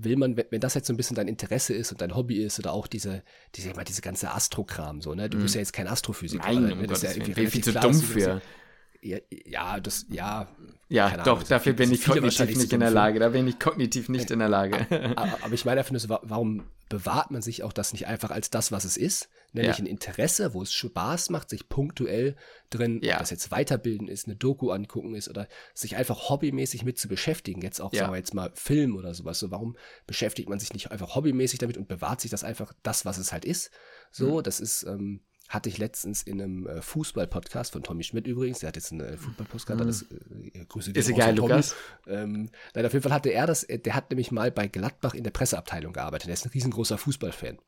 will man, wenn, das jetzt so ein bisschen dein Interesse ist und dein Hobby ist oder auch diese, diese, diese ganze Astrokram so, ne? Du bist ja jetzt kein Astrophysiker. Mhm. Nein, oder, um ne? Das ist Gottes ja Willen, irgendwie viel zu dumm für. Ja, ja, das, ja. Ja, doch, Ahnung, dafür sind bin viele- ich kognitiv nicht in der. Lage, da bin ich kognitiv nicht in der Lage. Aber, aber ich meine einfach nur warum bewahrt man sich auch das nicht einfach als das, was es ist? Nämlich Ja. ein Interesse, wo es Spaß macht, sich punktuell drin, Ja. ob das jetzt Weiterbilden ist, eine Doku angucken ist oder sich einfach hobbymäßig mit zu beschäftigen. Jetzt auch, Ja. sagen wir jetzt mal, Film oder sowas. So, warum beschäftigt man sich nicht einfach hobbymäßig damit und bewahrt sich das einfach das, was es halt ist? Mhm. So, das ist, ähm, hatte ich letztens in einem äh, Fußball-Podcast von Tommy Schmidt übrigens. Der hat jetzt einen äh, Fußball-Podcast. Das, äh, Grüße Mhm. Ist egal. Lukas. Ähm, nein, auf jeden Fall hatte er das, äh, der hat nämlich mal bei Gladbach in der Presseabteilung gearbeitet. Er ist ein riesengroßer Fußballfan.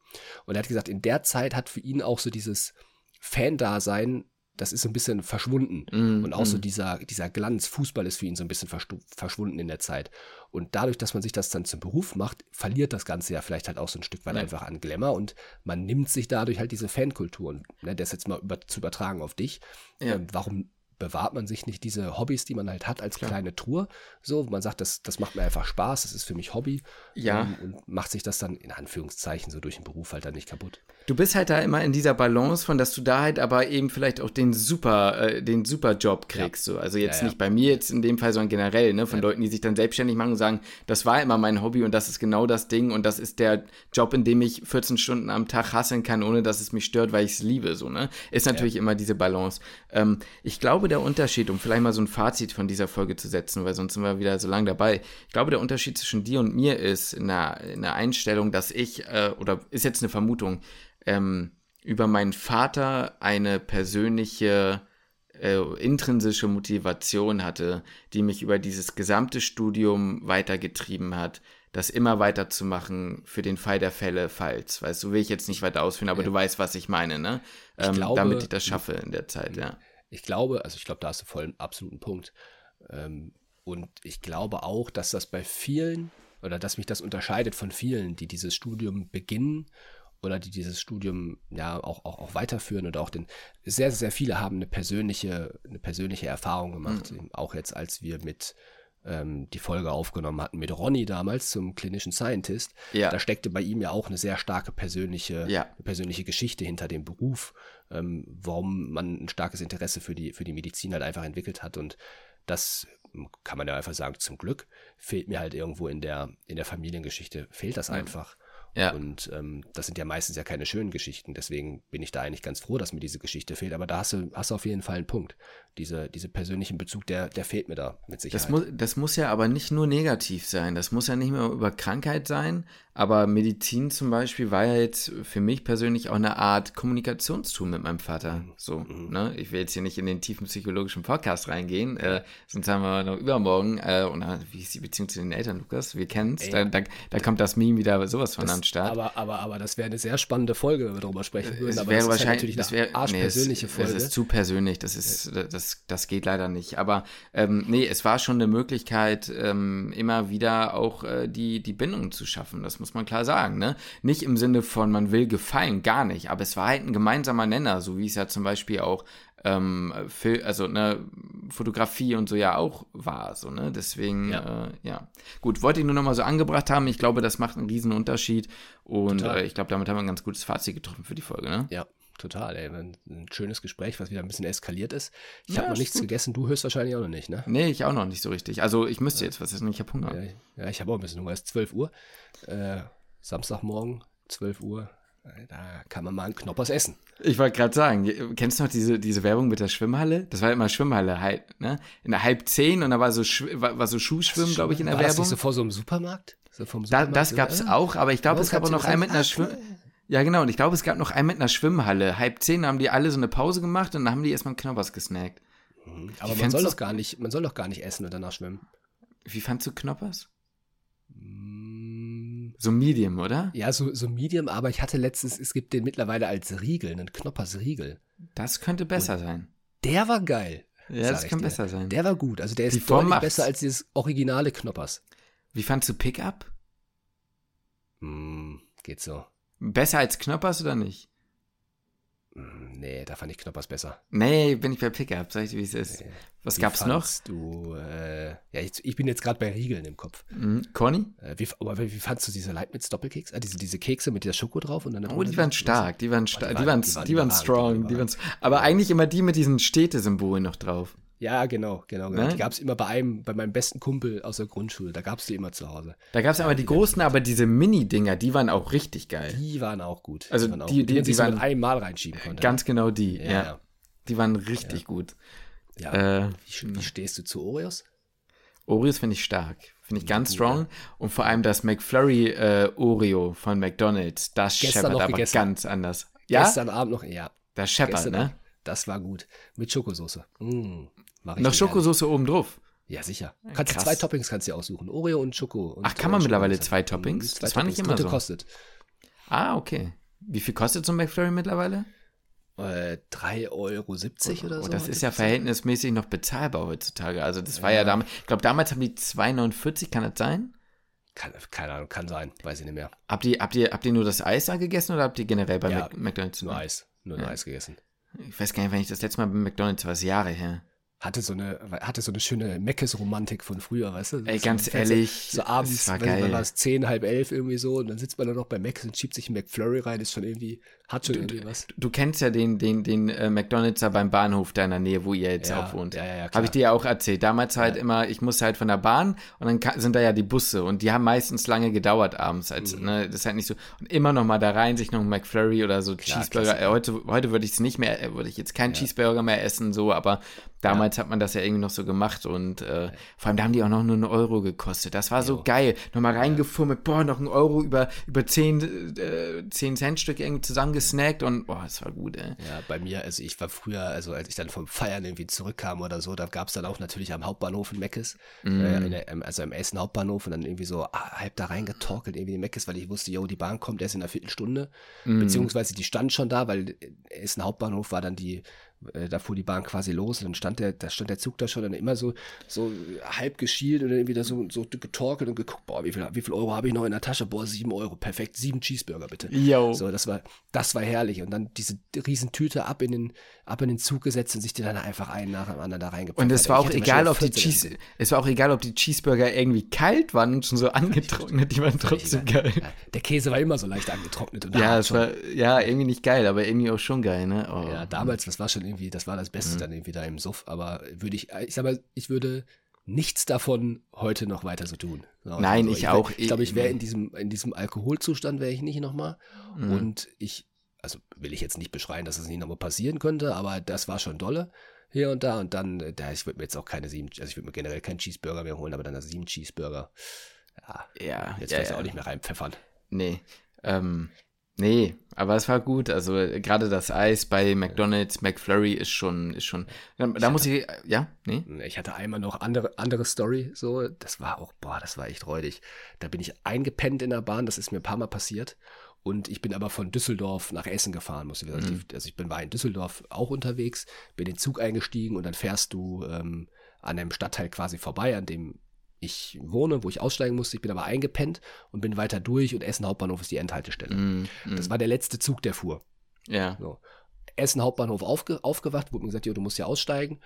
Und er hat gesagt, in der Zeit hat für ihn auch so dieses Fan-Dasein, das ist so ein bisschen verschwunden. Mm, und auch so mm. dieser, dieser Glanz, Fußball ist für ihn so ein bisschen verschwunden in der Zeit. Und dadurch, dass man sich das dann zum Beruf macht, verliert das Ganze ja vielleicht halt auch so ein Stück weit Ja. einfach an Glamour und man nimmt sich dadurch halt diese Fankultur. Und ne, das jetzt mal über, zu übertragen auf dich. Ja. Ähm, warum bewahrt man sich nicht diese Hobbys, die man halt hat, als Klar. kleine Tour. So, man sagt, das, das macht mir einfach Spaß, das ist für mich Hobby. Ja. Ähm, und macht sich das dann in Anführungszeichen so durch den Beruf halt dann nicht kaputt. Du bist halt da immer in dieser Balance von, dass du da halt aber eben vielleicht auch den super, äh, den super Job kriegst. Ja. So. Also jetzt ja, ja. nicht bei mir jetzt in dem Fall, sondern generell, ne, von Leuten, die sich dann selbstständig machen und sagen, das war immer mein Hobby und das ist genau das Ding und das ist der Job, in dem ich 14 Stunden am Tag hasseln kann, ohne dass es mich stört, weil ich es liebe. So, ne? Ist natürlich immer diese Balance. Ähm, ich glaube, der Unterschied, um vielleicht mal so ein Fazit von dieser Folge zu setzen, weil sonst sind wir wieder so lange dabei. Ich glaube, der Unterschied zwischen dir und mir ist in der, in der Einstellung, dass ich, äh, oder ist jetzt eine Vermutung, ähm, über meinen Vater eine persönliche äh, intrinsische Motivation hatte, die mich über dieses gesamte Studium weitergetrieben hat, das immer weiterzumachen für den Fall der Fälle, falls. Weißt du, will ich jetzt nicht weiter ausführen, aber ja. du weißt, was ich meine, ne? Ähm, glaube, damit ich das schaffe in der Zeit, ja. Ich glaube, also ich glaube, da hast du voll einen absoluten Punkt. Ähm, und ich glaube auch, dass das bei vielen oder dass mich das unterscheidet von vielen, die dieses Studium beginnen oder die dieses Studium ja auch, auch, auch weiterführen und auch den, sehr, sehr viele haben eine persönliche, eine persönliche Erfahrung gemacht. Mhm. Auch jetzt, als wir mit ähm, die Folge aufgenommen hatten mit Ronny damals zum klinischen Scientist. Ja. Da steckte bei ihm ja auch eine sehr starke persönliche, ja. persönliche Geschichte hinter dem Beruf, ähm, warum man ein starkes Interesse für die, für die Medizin halt einfach entwickelt hat. Und das kann man ja einfach sagen, zum Glück fehlt mir halt irgendwo in der, in der Familiengeschichte, fehlt das mhm. einfach. Ja. Und ähm, das sind ja meistens ja keine schönen Geschichten. Deswegen bin ich da eigentlich ganz froh, dass mir diese Geschichte fehlt. Aber da hast du, hast du auf jeden Fall einen Punkt. Diese, diese persönlichen Bezug, der, der fehlt mir da mit Sicherheit. Das muss, das muss ja aber nicht nur negativ sein. Das muss ja nicht mehr über Krankheit sein. Aber Medizin zum Beispiel war ja jetzt für mich persönlich auch eine Art Kommunikationstool mit meinem Vater. Mhm. So, mhm. ne? Ich will jetzt hier nicht in den tiefen psychologischen Podcast reingehen, äh, sonst haben wir noch übermorgen, äh, und wie ist die Beziehung zu den Eltern, Lukas? Wir kennen es. Da, da, da, kommt das Meme wieder sowas von das, an den Start. Aber, aber, aber das wäre eine sehr spannende Folge, wenn wir darüber sprechen würden. Es wäre das wahrscheinlich eine wär, arschpersönliche nee, Folge. Das ist zu persönlich, das ist, das, das geht leider nicht. Aber ähm, nee, es war schon eine Möglichkeit, ähm, immer wieder auch äh, die, die Bindung zu schaffen. Das muss man klar sagen. Ne? Nicht im Sinne von, man will gefallen, gar nicht. Aber es war halt ein gemeinsamer Nenner, so wie es ja zum Beispiel auch ähm, also ne, Fotografie und so ja auch war. So, ne? Deswegen, ja. Äh, ja. Gut, wollte ich nur nochmal so angebracht haben. Ich glaube, das macht einen riesen Unterschied. Und äh, ich glaube, damit haben wir ein ganz gutes Fazit getroffen für die Folge. Ne? Ja, total. Ey. Ein, schönes Gespräch, was wieder ein bisschen eskaliert ist. Ich ja, habe noch nichts gut. gegessen, du hörst wahrscheinlich auch noch nicht, ne? Nee, ich auch noch nicht so richtig. Also ich müsste jetzt was essen, ich habe Hunger. Ja, ja ich habe auch ein bisschen Hunger. Es ist 12 Uhr. Äh, Samstagmorgen, 12 Uhr. Da kann man mal einen Knoppers essen. Ich wollte gerade sagen, kennst du noch diese, diese Werbung mit der Schwimmhalle? Das war immer Schwimmhalle, halt, ne? In der halb zehn und da war so, war, war so Schuhschwimmen, glaube ich, in der war Werbung. Das nicht so vor so einem Supermarkt? So da, das gab es auch, aber ich glaube, es gab auch noch einen mit einer Schwimm... Ja, genau, und ich glaube, es gab noch einen mit einer Schwimmhalle. Halb zehn haben die alle so eine Pause gemacht und dann haben die erstmal einen Knoppers gesnackt. Mhm. Aber man soll, doch gar nicht, man soll doch gar nicht essen und danach schwimmen. Wie fandst du Knoppers? So Medium, oder? Ja, so, so Medium, aber ich hatte letztens, es gibt den mittlerweile als Riegel, einen Knoppers Riegel. Das könnte besser Und sein. Der war geil. Ja, das kann besser sein. Der war gut. Also der ist deutlich macht's. besser als dieses originale Knoppers. Wie fandst du Pickup? Mm, geht so. Besser als Knoppers oder nicht? Nee, da fand ich Knoppers besser. Nee, bin ich bei Pickup, sag ich dir, wie es ist. Nee. Was wie gab's noch? Du, äh, ja, ich, ich, bin jetzt gerade bei Riegeln im Kopf. Mhm. Conny? Äh, wie, aber wie, fandst du diese Leibniz Doppelkeks? Äh, diese, diese Kekse mit der Schoko drauf und dann Oh, die waren stark, die waren stark, die, waren, die, waren, die waren strong, die waren, aber eigentlich immer die mit diesen Städtesymbolen noch drauf. Ja, genau, genau. genau. Ne? Die gab es immer bei einem, bei meinem besten Kumpel aus der Grundschule. Da gab es die immer zu Hause. Da gab es aber die, großen, aber diese Mini-Dinger, die waren auch richtig geil. Die waren auch gut. Also die, die, die, die, die, die waren einmal reinschieben konnte. Ganz genau die, ja. ja. Die waren richtig ja. gut. Ja. Äh, wie, wie, stehst du zu Oreos? Oreos finde ich stark. Finde ich ganz strong. Und vor allem das McFlurry äh, Oreo von McDonalds, das scheppert aber gegessen. ganz anders. Ja? Gestern Abend noch, ja. Das scheppert, ne? Das war gut. Mit Schokosauce. Mm. Noch Schokosoße oben drauf. Ja, sicher. Kannst Krass. zwei Toppings kannst du aussuchen. Oreo und Schoko. Und Ach, kann man mittlerweile zwei Toppings? Zwei das war nicht immer so. kostet. Ah, okay. Wie viel kostet so ein McFlurry mittlerweile? Äh, 3,70 Euro oder oh, so. Das ist ja verhältnismäßig noch bezahlbar heutzutage. Also das war ja, ja damals, ich glaube damals haben die 2,49, kann das sein? Kann, keine Ahnung, kann sein, weiß ich nicht mehr. Habt ihr, habt ihr, habt ihr nur das Eis da gegessen oder habt ihr generell bei ja, McDonalds nur Eis? Nur ja. Eis gegessen. Ich weiß gar nicht, wenn ich das letzte Mal bei McDonalds war, es Jahre her. Hatte so eine, hatte so eine schöne Meckes-Romantik von früher, weißt du? Ey, so ganz ehrlich, so abends, war wenn geil. man war es zehn, halb elf irgendwie so und dann sitzt man da noch bei Meckes und schiebt sich ein McFlurry rein, ist schon irgendwie, hat schon irgendwie was. Du kennst ja den, den, den äh, McDonalds da beim Bahnhof da in der Nähe, wo ihr jetzt Ja, auch wohnt. ja, ja, klar. Habe ich dir ja auch erzählt. Damals halt immer, ich musste halt von der Bahn und dann sind da ja die Busse und die haben meistens lange gedauert abends. Als, Mhm. ne, das ist halt nicht so. Und immer noch mal da rein, sich noch ein McFlurry oder so Cheeseburger. Klassiker. Äh, heute heute würde ich es nicht mehr, äh, würde ich jetzt keinen Cheeseburger mehr essen, so, aber damals hat man das ja irgendwie noch so gemacht und äh, vor allem, da haben die auch noch nur einen Euro gekostet. Das war so geil. Nochmal reingefummelt, boah, noch einen Euro über, über 10, äh, 10 Cent Stück irgendwie zusammengesnackt und boah, das war gut, ey. Ja, bei mir, also ich war früher, also als ich dann vom Feiern irgendwie zurückkam oder so, da gab es dann auch natürlich am Hauptbahnhof in Meckes, Mhm. äh, in der, ähm, also im Essen Hauptbahnhof und dann irgendwie so ah, halb da reingetorkelt irgendwie in Meckes, weil ich wusste, yo, die Bahn kommt erst in einer Viertelstunde, Mhm. beziehungsweise die stand schon da, weil Essen Hauptbahnhof war dann die, äh, da fuhr die Bahn quasi los und dann stand der, da stand der Zug da schon dann immer so, so halb geschielt und dann irgendwie da so, so getorkelt und geguckt, boah, wie viel, wie viel Euro habe ich noch in der Tasche? Boah, sieben Euro, perfekt, sieben Cheeseburger bitte. Yo. So, das war, das war herrlich. Und dann diese riesen Tüte ab in den, ab in den Zug gesetzt und sich die dann einfach einen nach dem anderen da reingepackt. Und es war auch egal, ob die Cheese es war auch egal, ob die Cheeseburger irgendwie kalt waren und schon so angetrocknet, die waren trotzdem geil. Ja, der Käse war immer so leicht angetrocknet. Und Ja, es war, ja, irgendwie nicht geil, aber irgendwie auch schon geil, ne? Oh. Ja, damals, das war schon irgendwie, das war das Mhm. Beste dann irgendwie da im Suff. Aber würde ich, ich sag mal, ich würde nichts davon heute noch weiter so tun. So, Nein, also ich wär- auch. Ich glaube, ich wäre in diesem, in diesem Alkoholzustand wäre ich nicht nochmal. Mhm. Und ich, also will ich jetzt nicht beschreien, dass es nicht nochmal passieren könnte, aber das war schon dolle hier und da. Und dann, da, ich würde mir jetzt auch keine sieben, also ich würde mir generell keinen Cheeseburger mehr holen, aber dann das sieben Cheeseburger. Ja, ja, jetzt ja, vielleicht ja. auch nicht mehr reinpfeffern. Nee. Ähm, nee, aber es war gut. Also äh, gerade das Eis bei McDonalds, McFlurry ist schon, ist schon. Da, da muss ich. Ja? Nee? Ich hatte einmal noch andere, andere Story, so, das war auch, boah, das war echt räudig. Da bin ich eingepennt in der Bahn, das ist mir ein paar Mal passiert. Und ich bin aber von Düsseldorf nach Essen gefahren, muss ich Mhm. Also ich bin war in Düsseldorf auch unterwegs, bin in den Zug eingestiegen und dann fährst du ähm, an einem Stadtteil quasi vorbei, an dem ich wohne, wo ich aussteigen musste. Ich bin aber eingepennt und bin weiter durch und Essen Hauptbahnhof ist die Endhaltestelle. Mm, mm, Das war der letzte Zug, der fuhr. ja. So. Essen Hauptbahnhof aufge aufgewacht, wurde mir gesagt, jo, du musst ja aussteigen.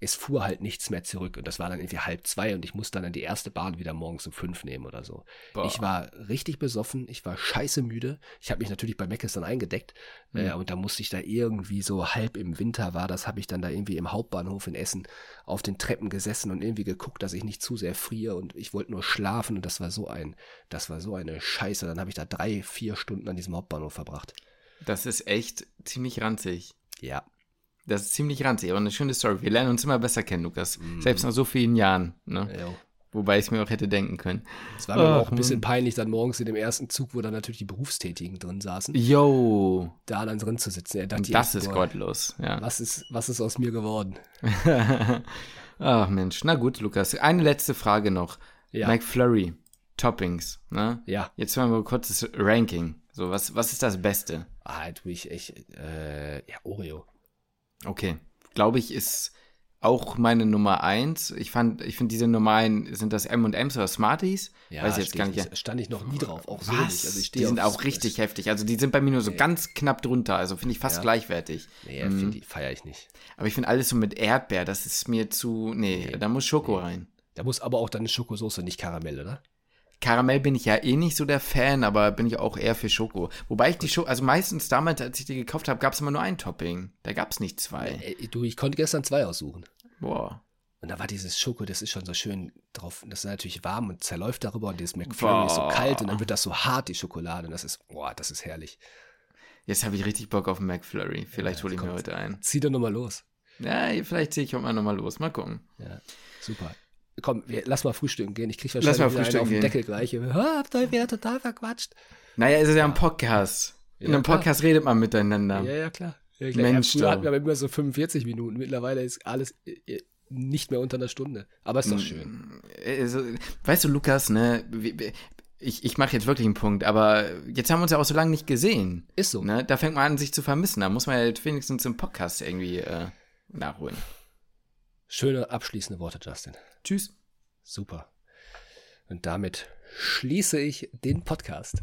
Es fuhr halt nichts mehr zurück. Und das war dann irgendwie halb zwei und ich musste dann die erste Bahn wieder morgens um fünf nehmen oder so. Boah. Ich war richtig besoffen, ich war scheiße müde. Ich habe mich natürlich bei Meckes dann eingedeckt. Äh, und da musste ich da irgendwie so halb im Winter war das, habe ich dann da irgendwie im Hauptbahnhof in Essen auf den Treppen gesessen und irgendwie geguckt, dass ich nicht zu sehr friere und ich wollte nur schlafen und das war so ein, das war so eine Scheiße. Dann habe ich da drei, vier Stunden an diesem Hauptbahnhof verbracht. Das ist echt ziemlich ranzig. Ja, Das ist ziemlich ranzig, aber eine schöne Story. Wir lernen uns immer besser kennen, Lukas. Selbst nach so vielen Jahren. Ne? Wobei ich es mir auch hätte denken können. Es war mir Ach, auch ein bisschen Mann. peinlich, dann morgens in dem ersten Zug, wo dann natürlich die Berufstätigen drin saßen, Yo, da dann drin zu sitzen. Er dachte, das ist boah, gottlos. Ja. Was ist, was ist aus mir geworden? Ach Mensch, na gut, Lukas. Eine letzte Frage noch. Ja. McFlurry, Toppings. Ne? Ja, Jetzt machen wir ein kurzes Ranking. So, was, was ist das Beste? ah, tue ich echt, äh, ja, Oreo. Okay, glaube ich, ist auch meine Nummer eins. Ich fand, ich finde diese normalen, sind das M&M's oder Smarties? Ja, Weiß ich jetzt gar ich nicht. stand ich noch nie drauf, auch so nicht. Also ich die sind auch richtig heftig. Also die sind bei mir nur so ganz knapp drunter. Also finde ich fast Ja. gleichwertig. Nee, die feiere ich nicht. Aber ich finde alles so mit Erdbeer, das ist mir zu. Nee, da muss Schoko rein. Da muss aber auch dann eine Schokosoße, nicht Karamell, oder? Karamell bin ich ja eh nicht so der Fan, aber bin ich auch eher für Schoko. Wobei ich die Schoko, also meistens damals, als ich die gekauft habe, gab es immer nur ein Topping. Da gab es nicht zwei. Äh, du, ich konnte gestern zwei aussuchen. Boah. Und da war dieses Schoko, das ist schon so schön drauf. Das ist natürlich warm und zerläuft darüber und dieses McFlurry ist so kalt und dann wird das so hart, die Schokolade. Und das ist, boah, das ist herrlich. Jetzt habe ich richtig Bock auf einen McFlurry. Vielleicht hole ich mir kommt. heute einen. Zieh doch nochmal los. Ja, vielleicht ziehe ich heute mal nochmal los. Mal gucken. Ja, super. Komm, wir, lass mal frühstücken gehen. Ich krieg Lass wahrscheinlich mal wieder einen frühstücken auf den gehen. Deckel gleich. Ha, habt ihr wieder total verquatscht. Naja, es ist ja ein Podcast. In Ja, einem klar. Podcast redet man miteinander. Ja, ja, klar. Ja, klar. Mensch, ja, früher hatten wir aber immer so 45 Minuten. Mittlerweile ist alles äh, nicht mehr unter einer Stunde. Aber ist doch schön. Also, weißt du, Lukas, ne, ich, ich mache jetzt wirklich einen Punkt, aber jetzt haben wir uns ja auch so lange nicht gesehen. Ist so. Ne? Da fängt man an, sich zu vermissen. Da muss man ja wenigstens im Podcast irgendwie äh, nachholen. Schöne abschließende Worte, Justin. Tschüss. Super. Und damit schließe ich den Podcast.